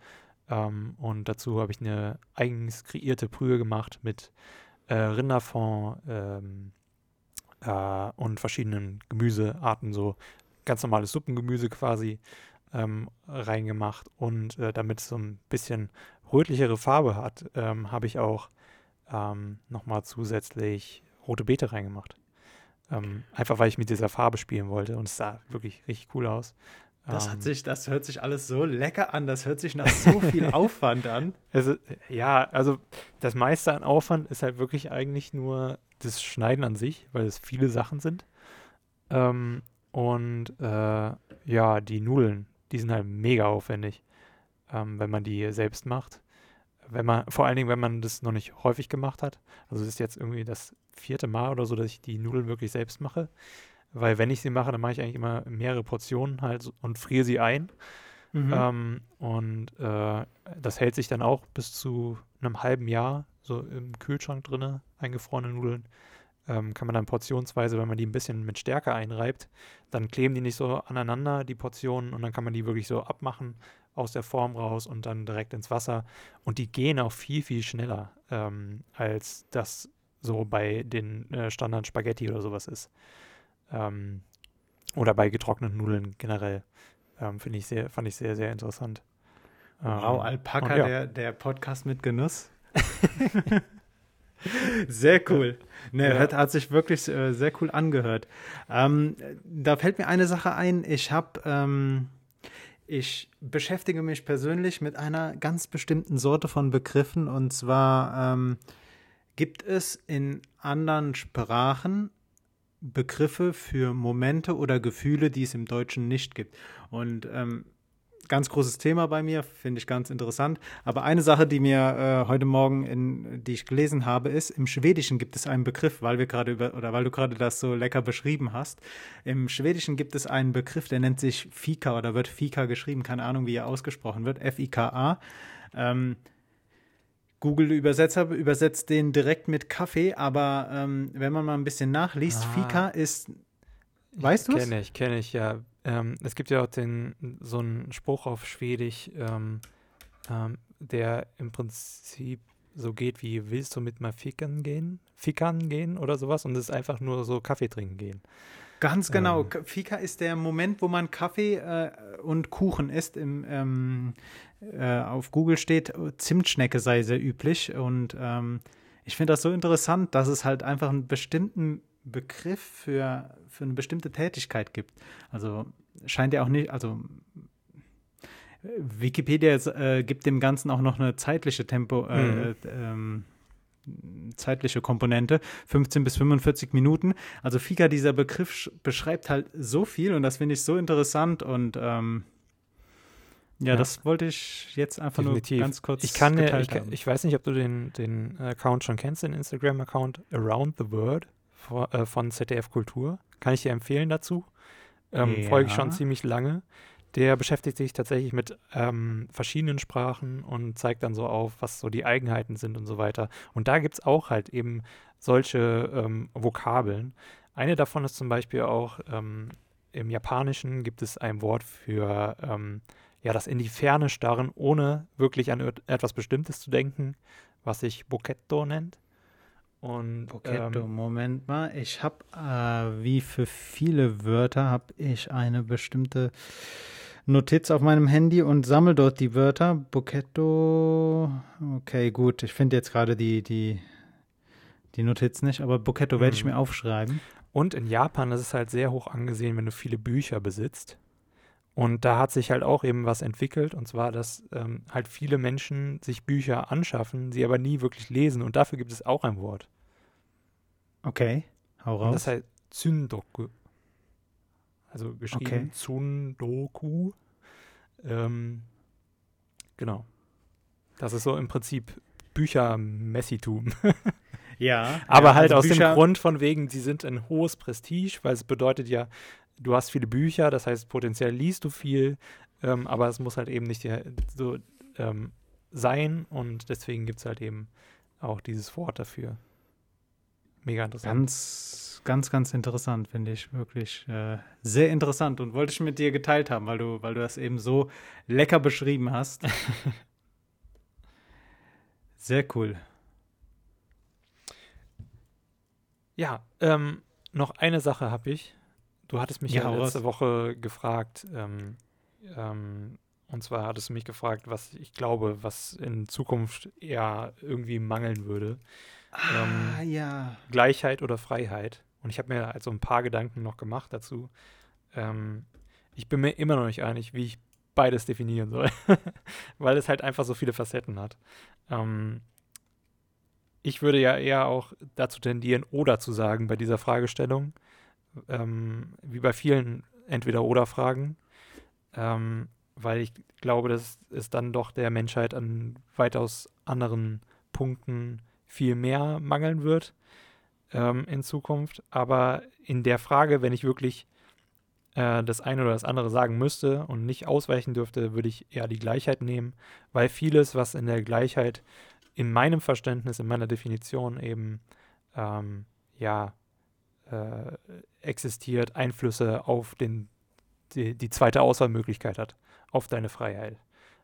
Ähm, und dazu habe ich eine eigens kreierte Brühe gemacht mit äh, Rinderfond ähm, äh, und verschiedenen Gemüsearten, so ganz normales Suppengemüse quasi ähm, reingemacht. Und äh, damit es so ein bisschen rötlichere Farbe hat, ähm, habe ich auch ähm, nochmal zusätzlich rote Beete reingemacht. Ähm, einfach weil ich mit dieser Farbe spielen wollte und es sah wirklich richtig cool aus. Das hat ähm, sich, das hört sich alles so lecker an, das hört sich nach so viel Aufwand an. Also, ja, also das meiste an Aufwand ist halt wirklich eigentlich nur das Schneiden an sich, weil es viele Sachen sind. Ähm, und äh, ja, die Nudeln, die sind halt mega aufwendig, ähm, wenn man die selbst macht wenn man, vor allen Dingen, wenn man das noch nicht häufig gemacht hat. Also es ist jetzt irgendwie das vierte Mal oder so, dass ich die Nudeln wirklich selbst mache. Weil wenn ich sie mache, dann mache ich eigentlich immer mehrere Portionen halt und friere sie ein. Mhm. Ähm, und äh, das hält sich dann auch bis zu einem halben Jahr so im Kühlschrank drinne, eingefrorene Nudeln. Ähm, kann man dann portionsweise, wenn man die ein bisschen mit Stärke einreibt, dann kleben die nicht so aneinander, die Portionen, und dann kann man die wirklich so abmachen aus der Form raus und dann direkt ins Wasser. Und die gehen auch viel, viel schneller, ähm, als das so bei den äh, Standard Spaghetti oder sowas ist. Ähm, oder bei getrockneten Nudeln generell. Ähm, Finde ich sehr, fand ich sehr, sehr interessant. Wow, ähm, Alpaka, ja. der, der Podcast mit Genuss. Sehr cool. Ne, ja. hat, hat, sich wirklich äh, sehr cool angehört. Ähm, da fällt mir eine Sache ein. Ich habe ähm, ich beschäftige mich persönlich mit einer ganz bestimmten Sorte von Begriffen und zwar ähm, gibt es in anderen Sprachen Begriffe für Momente oder Gefühle, die es im Deutschen nicht gibt. Und ähm, ganz großes Thema bei mir, finde ich ganz interessant. Aber eine Sache, die mir äh, heute Morgen, in, die ich gelesen habe, ist, im Schwedischen gibt es einen Begriff, weil wir gerade über, oder weil du gerade das so lecker beschrieben hast. Im Schwedischen gibt es einen Begriff, der nennt sich Fika oder wird Fika geschrieben, keine Ahnung, wie er ausgesprochen wird, F-I-K-A. Ähm, Google-Übersetzer übersetzt den direkt mit Kaffee, aber ähm, wenn man mal ein bisschen nachliest, ah. Fika ist, weißt du es? Kenne ich, kenne ich, ja. Ähm, es gibt ja auch den, so einen Spruch auf Schwedisch, ähm, ähm, der im Prinzip so geht wie, willst du mit mal fickern gehen? Fickern gehen oder sowas? Und es ist einfach nur so Kaffee trinken gehen. Ganz genau. Ähm, Fika ist der Moment, wo man Kaffee äh, und Kuchen isst. Im, ähm, äh, auf Google steht, Zimtschnecke sei sehr üblich. Und ähm, ich finde das so interessant, dass es halt einfach einen bestimmten Begriff für, für eine bestimmte Tätigkeit gibt. Also scheint ja auch nicht, also Wikipedia äh, gibt dem Ganzen auch noch eine zeitliche Tempo, äh, mhm. ähm, zeitliche Komponente, 15 bis 45 Minuten. Also Fika, dieser Begriff beschreibt halt so viel und das finde ich so interessant und ähm, ja, ja, das wollte ich jetzt einfach Definitiv. nur ganz kurz ich kann, ich, ich, weiß nicht, ob du den, den Account schon kennst, den Instagram-Account Around the World äh, von ZDF Kultur. Kann ich dir empfehlen dazu. Ähm, ja. Folge ich schon ziemlich lange. Der beschäftigt sich tatsächlich mit ähm, verschiedenen Sprachen und zeigt dann so auf, was so die Eigenheiten sind und so weiter. Und da gibt es auch halt eben solche ähm, Vokabeln. Eine davon ist zum Beispiel auch, ähm, im Japanischen gibt es ein Wort für ähm, ja, das in die Ferne starren, ohne wirklich an etwas Bestimmtes zu denken, was sich Boketto nennt. Und, Boketto, ähm, Moment mal. Ich habe, äh, wie für viele Wörter, habe ich eine bestimmte Notiz auf meinem Handy und sammle dort die Wörter. Boketto, okay, gut. Ich finde jetzt gerade die, die, die Notiz nicht, aber Boketto mhm. werde ich mhm. mir aufschreiben. Und in Japan ist es halt sehr hoch angesehen, wenn du viele Bücher besitzt. Und da hat sich halt auch eben was entwickelt, und zwar, dass ähm, halt viele Menschen sich Bücher anschaffen, sie aber nie wirklich lesen. Und dafür gibt es auch ein Wort. Okay, hau raus. Und das heißt Tsundoku. Also geschrieben okay. Tsundoku. Ähm, genau. Das ist so im Prinzip Büchermessitum. ja. Aber ja, halt also aus Bücher dem Grund von wegen, sie sind ein hohes Prestige, weil es bedeutet ja, du hast viele Bücher, das heißt, potenziell liest du viel, ähm, aber es muss halt eben nicht so ähm, sein und deswegen gibt es halt eben auch dieses Wort dafür. Mega interessant. Ganz, ganz, ganz interessant, finde ich. Wirklich äh, sehr interessant und wollte ich mit dir geteilt haben, weil du, weil du das eben so lecker beschrieben hast. sehr cool. Ja, ähm, noch eine Sache habe ich. Du hattest mich ja, ja letzte Woche gefragt, ähm, ähm, und zwar hattest du mich gefragt, was ich glaube, was in Zukunft eher irgendwie mangeln würde. Ah, ähm, ja. Gleichheit oder Freiheit. Und ich habe mir also ein paar Gedanken noch gemacht dazu. Ähm, ich bin mir immer noch nicht einig, wie ich beides definieren soll, weil es halt einfach so viele Facetten hat. Ähm, ich würde ja eher auch dazu tendieren, oder zu sagen bei dieser Fragestellung ähm, wie bei vielen Entweder-Oder-Fragen, ähm, weil ich glaube, dass es dann doch der Menschheit an weitaus anderen Punkten viel mehr mangeln wird ähm, in Zukunft. Aber in der Frage, wenn ich wirklich äh, das eine oder das andere sagen müsste und nicht ausweichen dürfte, würde ich eher die Gleichheit nehmen, weil vieles, was in der Gleichheit in meinem Verständnis, in meiner Definition eben ähm, ja äh, existiert, Einflüsse auf den, die, die zweite Auswahlmöglichkeit hat, auf deine Freiheit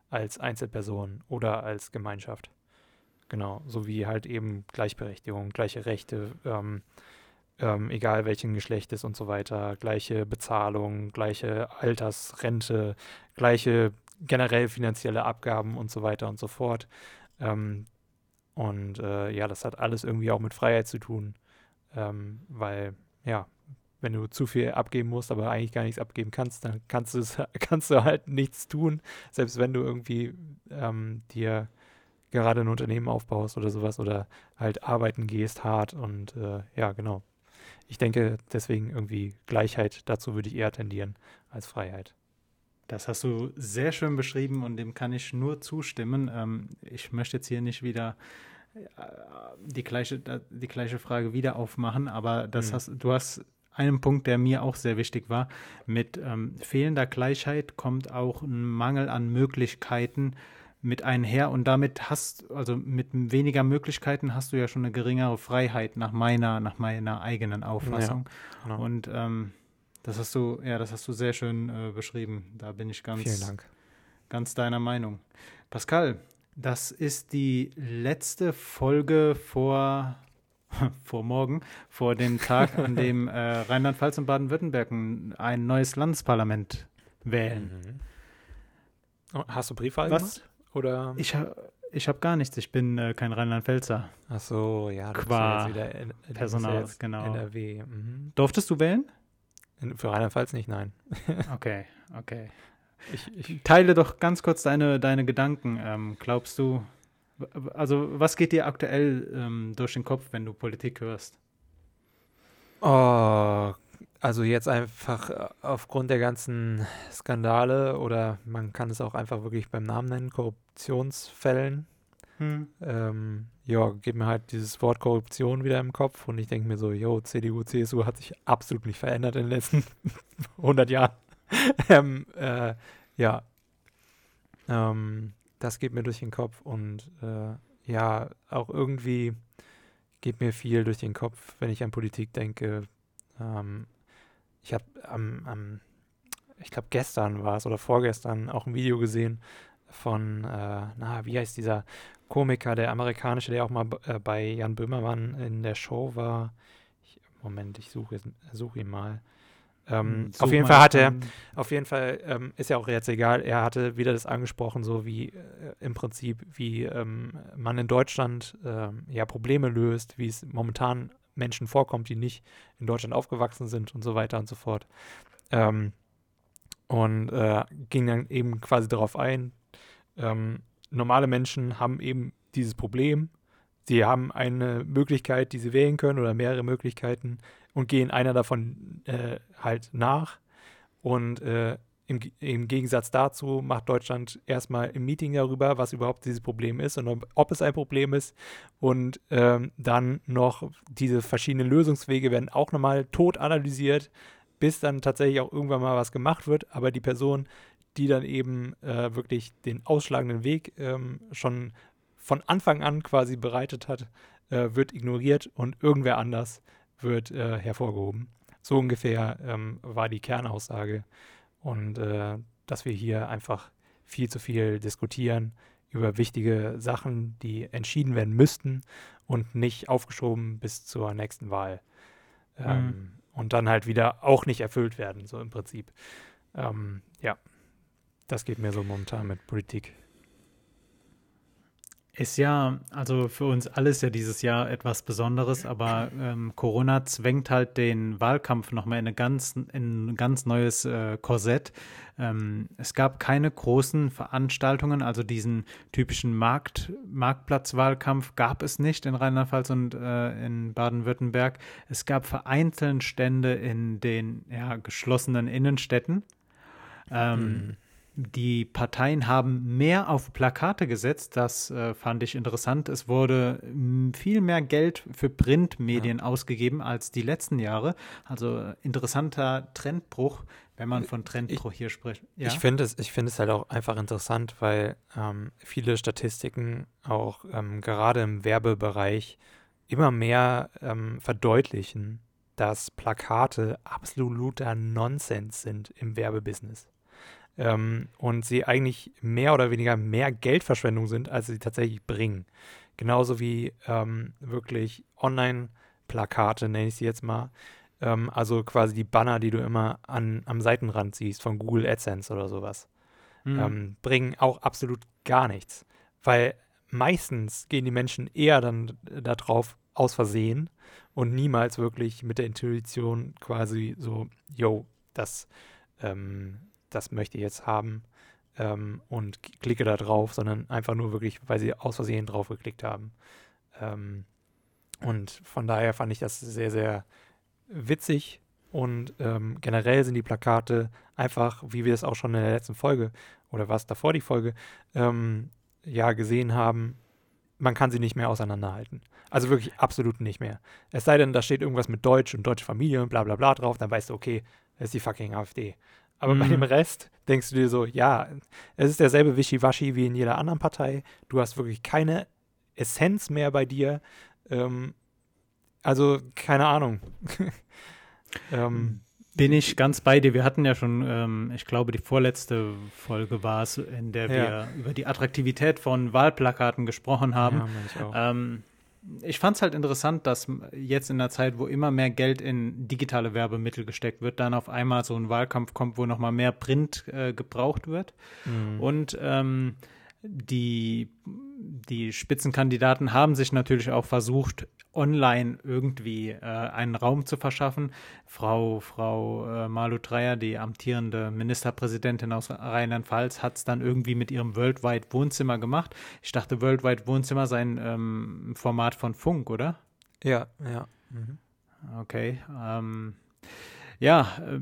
als Einzelperson oder als Gemeinschaft. Genau, so wie halt eben Gleichberechtigung, gleiche Rechte, ähm, ähm, egal welchen Geschlechtes und so weiter, gleiche Bezahlung, gleiche Altersrente, gleiche generell finanzielle Abgaben und so weiter und so fort. Ähm, und äh, ja, das hat alles irgendwie auch mit Freiheit zu tun, ähm, weil ja, wenn du zu viel abgeben musst, aber eigentlich gar nichts abgeben kannst, dann kannst du kannst du halt nichts tun, selbst wenn du irgendwie ähm, dir gerade ein Unternehmen aufbaust oder sowas oder halt arbeiten gehst hart und äh, ja, genau. Ich denke deswegen irgendwie Gleichheit, dazu würde ich eher tendieren als Freiheit. Das hast du sehr schön beschrieben und dem kann ich nur zustimmen. Ähm, ich möchte jetzt hier nicht wieder die gleiche, die gleiche Frage wieder aufmachen, aber das mhm. hast, du hast einen Punkt, der mir auch sehr wichtig war. Mit ähm, fehlender Gleichheit kommt auch ein Mangel an Möglichkeiten mit einher und damit hast, also mit weniger Möglichkeiten hast du ja schon eine geringere Freiheit nach meiner, nach meiner eigenen Auffassung. Ja, genau. Und ähm, das hast du, ja, das hast du sehr schön äh, beschrieben. Da bin ich ganz, ganz deiner Meinung. Pascal, das ist die letzte Folge vor vor morgen, vor dem Tag, an dem äh, Rheinland-Pfalz und Baden-Württemberg ein, neues Landesparlament wählen. Mhm. Oh, hast du Briefwahl Was? Gemacht? Oder? Ich, ich habe gar nichts. Ich bin äh, kein Rheinland-Pfälzer. Ach so, ja. Qua wieder in, Personal, ja genau. NRW. Mhm. Durftest du wählen? Für Rheinland-Pfalz nicht, nein. okay, okay. Ich, ich, teile doch ganz kurz deine, deine Gedanken. Ähm, glaubst du, also was geht dir aktuell ähm, durch den Kopf, wenn du Politik hörst? Oh, also jetzt einfach äh, aufgrund der ganzen Skandale oder man kann es auch einfach wirklich beim Namen nennen, Korruptionsfällen. Hm. Ähm, ja, geht mir halt dieses Wort Korruption wieder im Kopf und ich denke mir so, yo, CDU, CSU hat sich absolut nicht verändert in den letzten 100 Jahren. ähm, äh, ja, ähm, das geht mir durch den Kopf und äh, ja, auch irgendwie geht mir viel durch den Kopf, wenn ich an Politik denke. Ähm, ich habe am, ich glaube gestern war es oder vorgestern auch ein Video gesehen von, äh, na, wie heißt dieser Komiker, der amerikanische, der auch mal äh, bei Jan Böhmermann in der Show war. Ich, Moment, ich suche such ihn mal. Ähm, hm, auf jeden Fall hat er, auf jeden Fall ähm, ist ja auch jetzt egal, er hatte wieder das angesprochen, so wie äh, im Prinzip, wie ähm, man in Deutschland äh, ja Probleme löst, wie es momentan Menschen vorkommt, die nicht in Deutschland aufgewachsen sind und so weiter und so fort. Ähm, und äh, ging dann eben quasi darauf ein, ähm, normale Menschen haben eben dieses Problem, sie haben eine Möglichkeit, die sie wählen können oder mehrere Möglichkeiten und gehen einer davon äh, halt nach. Und äh, im, im, Gegensatz dazu macht Deutschland erstmal ein Meeting darüber, was überhaupt dieses Problem ist und ob, ob es ein Problem ist. Und ähm, dann noch diese verschiedenen Lösungswege werden auch nochmal tot analysiert, bis dann tatsächlich auch irgendwann mal was gemacht wird. Aber die Person, die dann eben äh, wirklich den ausschlagenden Weg ähm, schon von Anfang an quasi bereitet hat, äh, wird ignoriert und irgendwer anders wird äh, hervorgehoben. So ungefähr ähm, war die Kernaussage. Und äh, dass wir hier einfach viel zu viel diskutieren über wichtige Sachen, die entschieden werden müssten und nicht aufgeschoben bis zur nächsten Wahl. Ähm, mhm. Und dann halt wieder auch nicht erfüllt werden, so im Prinzip. Ähm, ja, das geht mir so momentan mit Politik. Ist ja, also für uns alles ja dieses Jahr etwas Besonderes, aber ähm, Corona zwängt halt den Wahlkampf nochmal in, in ein ganz neues äh, Korsett. Ähm, es gab keine großen Veranstaltungen, also diesen typischen Markt, Marktplatzwahlkampf gab es nicht in Rheinland-Pfalz und äh, in Baden-Württemberg. Es gab vereinzelt Stände in den ja, geschlossenen Innenstädten. Ähm, mhm. Die Parteien haben mehr auf Plakate gesetzt, das äh, fand ich interessant. Es wurde viel mehr Geld für Printmedien ja. ausgegeben als die letzten Jahre. Also interessanter Trendbruch, wenn man von Trendbruch ich, hier spricht. Ja? Ich finde es, find es halt auch einfach interessant, weil ähm, viele Statistiken auch ähm, gerade im Werbebereich immer mehr ähm, verdeutlichen, dass Plakate absoluter Nonsens sind im Werbebusiness ähm, und sie eigentlich mehr oder weniger mehr Geldverschwendung sind, als sie tatsächlich bringen. Genauso wie ähm, wirklich Online-Plakate, nenne ich sie jetzt mal. Ähm, also quasi die Banner, die du immer an, am Seitenrand siehst von Google AdSense oder sowas. Mhm. bringen auch absolut gar nichts. Weil meistens gehen die Menschen eher dann darauf aus Versehen und niemals wirklich mit der Intuition quasi so, yo, das ähm, das möchte ich jetzt haben ähm, und klicke da drauf, sondern einfach nur wirklich, weil sie aus Versehen drauf geklickt haben. Ähm, und von daher fand ich das sehr, sehr witzig und ähm, generell sind die Plakate einfach, wie wir es auch schon in der letzten Folge oder was davor die Folge, ähm, ja gesehen haben, man kann sie nicht mehr auseinanderhalten. Also wirklich absolut nicht mehr. Es sei denn, da steht irgendwas mit Deutsch und deutsche Familie und bla bla bla drauf, dann weißt du, okay, das ist die fucking AfD. Aber mhm. bei dem mhm. Rest denkst du dir so, ja, es ist derselbe Wischiwaschi wie in jeder anderen Partei. Du hast wirklich keine Essenz mehr bei dir. Ähm, also, keine Ahnung. ähm, bin ich ganz bei dir. Wir hatten ja schon, ähm, ich glaube, die vorletzte Folge war es, in der wir ja. über die Attraktivität von Wahlplakaten gesprochen haben. Ja, ähm, ich fand es halt interessant, dass jetzt in der Zeit, wo immer mehr Geld in digitale Werbemittel gesteckt wird, dann auf einmal so ein Wahlkampf kommt, wo nochmal mehr Print äh, gebraucht wird. Mhm. Und ähm, die, die Spitzenkandidaten haben sich natürlich auch versucht, online irgendwie äh, einen Raum zu verschaffen. Frau, Frau äh, Malu Dreyer, die amtierende Ministerpräsidentin aus Rheinland-Pfalz, hat es dann irgendwie mit ihrem Worldwide Wohnzimmer gemacht. Ich dachte, Worldwide Wohnzimmer sei ein ähm, Format von Funk, oder? Ja, ja. Mhm. Okay. Ähm, ja, äh,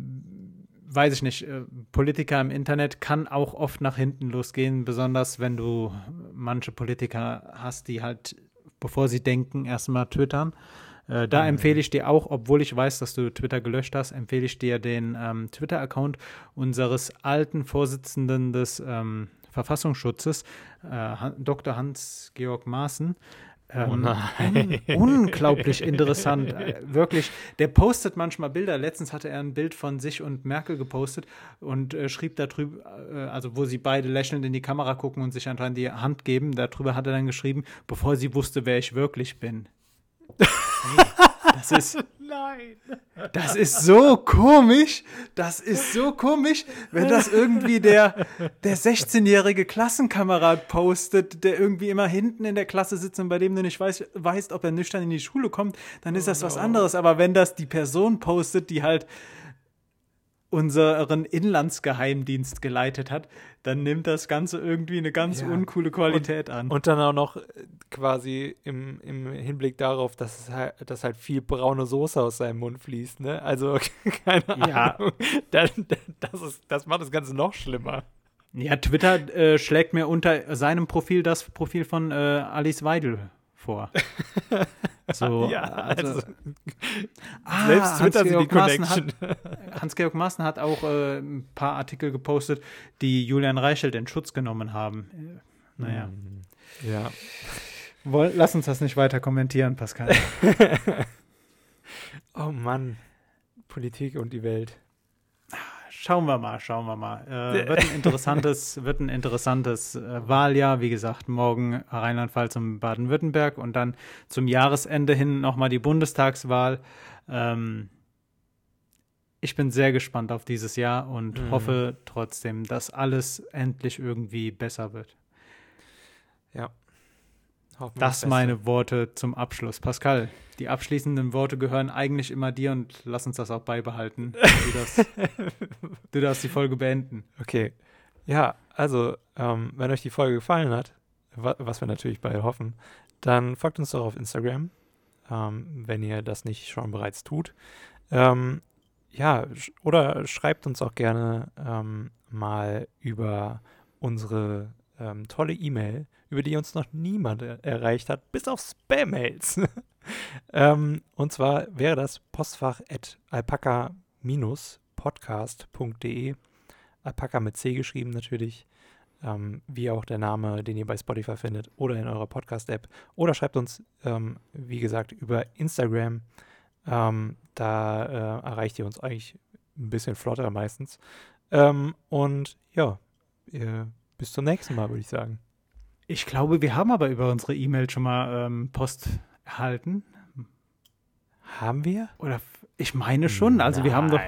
weiß ich nicht, äh, Politiker im Internet kann auch oft nach hinten losgehen, besonders wenn du manche Politiker hast, die halt, bevor sie denken, erstmal twittern. Äh, da mhm. empfehle ich dir auch, obwohl ich weiß, dass du Twitter gelöscht hast, empfehle ich dir den ähm, Twitter-Account unseres alten Vorsitzenden des ähm, Verfassungsschutzes, äh, Dr. Hans-Georg Maaßen. Ähm, oh un unglaublich interessant. Äh, wirklich, der postet manchmal Bilder. Letztens hatte er ein Bild von sich und Merkel gepostet und äh, schrieb darüber, äh, also wo sie beide lächelnd in die Kamera gucken und sich anscheinend die Hand geben. Darüber hat er dann geschrieben, bevor sie wusste, wer ich wirklich bin. Das ist. Nein. Das ist so komisch. Das ist so komisch, wenn das irgendwie der, der 16-jährige Klassenkamerad postet, der irgendwie immer hinten in der Klasse sitzt und bei dem du nicht weißt, weißt ob er nüchtern in die Schule kommt, dann ist das was anderes. Aber wenn das die Person postet, die halt unseren Inlandsgeheimdienst geleitet hat, dann nimmt das Ganze irgendwie eine ganz ja. uncoole Qualität und, an. Und dann auch noch äh, quasi im, im Hinblick darauf, dass, halt, dass halt viel braune Soße aus seinem Mund fließt, ne? Also, keine ja. Ahnung. Das, das, ist, das macht das Ganze noch schlimmer. Ja, Twitter äh, schlägt mir unter seinem Profil das Profil von äh, Alice Weidel vor. So, ja, also, also ah, selbst Twitter die Connection. Hans-Georg Maaßen hat auch äh, ein paar Artikel gepostet, die Julian Reichelt in Schutz genommen haben. Äh, naja. Mhm. Ja. Woll, lass uns das nicht weiter kommentieren, Pascal. oh Mann. Politik und die Welt. Schauen wir mal, schauen wir mal. Äh, wird ein interessantes, wird ein interessantes äh, Wahljahr. Wie gesagt, morgen Rheinland-Pfalz und Baden-Württemberg und dann zum Jahresende hin nochmal die Bundestagswahl. Ähm, ich bin sehr gespannt auf dieses Jahr und mhm. hoffe trotzdem, dass alles endlich irgendwie besser wird. Ja, das meine Worte zum Abschluss. Pascal, die abschließenden Worte gehören eigentlich immer dir und lass uns das auch beibehalten. Du darfst, du darfst die Folge beenden. Okay. Ja, also, ähm, wenn euch die Folge gefallen hat, wa was wir natürlich beide hoffen, dann folgt uns doch auf Instagram, ähm, wenn ihr das nicht schon bereits tut. Ähm, ja, sch oder schreibt uns auch gerne ähm, mal über unsere ähm, tolle E-Mail, über die uns noch niemand erreicht hat, bis auf Spam-Mails. ähm, und zwar wäre das Postfach at alpaka-podcast.de. Alpaka mit C geschrieben natürlich, ähm, wie auch der Name, den ihr bei Spotify findet oder in eurer Podcast-App. Oder schreibt uns, ähm, wie gesagt, über Instagram. Ähm, da äh, erreicht ihr uns eigentlich ein bisschen flotter meistens. Ähm, und ja, ihr bis zum nächsten Mal, würde ich sagen. Ich glaube, wir haben aber über unsere E-Mail schon mal ähm, Post erhalten. Haben wir? Oder ich meine schon. Also Nein. wir haben doch.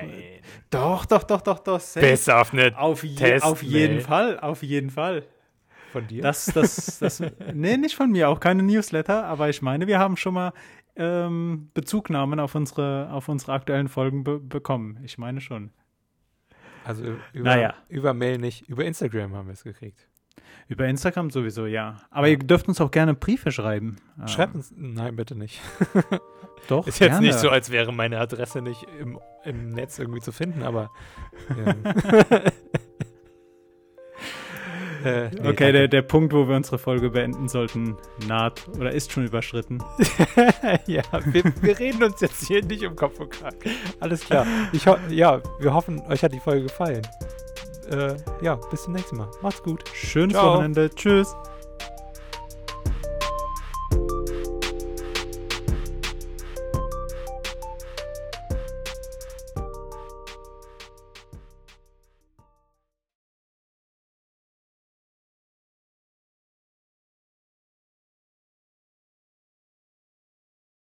Doch, doch, doch, doch, doch. Bis auf eine auf, je, auf jeden Fall, auf jeden Fall. Von dir? Das, das, das, nee, nicht von mir, auch keine Newsletter, aber ich meine, wir haben schon mal ähm, Bezugnahmen auf unsere, auf unsere aktuellen Folgen be bekommen. Ich meine schon. Also über, naja. über Mail nicht, über Instagram haben wir es gekriegt. Über Instagram sowieso, ja. Aber ihr dürft uns auch gerne Briefe schreiben. Schreibt uns, nein, bitte nicht. Doch. Ist jetzt gerne. nicht so, als wäre meine Adresse nicht im, im Netz irgendwie zu finden, aber. Ja. Äh, nee, okay, der, der Punkt, wo wir unsere Folge beenden sollten, naht oder ist schon überschritten. ja, wir, wir, reden uns jetzt hier nicht um Kopf und Kragen. Alles klar. Ich ja, wir hoffen, euch hat die Folge gefallen. Äh, ja, bis zum nächsten Mal. Macht's gut. Schönes Ciao. Wochenende. Tschüss.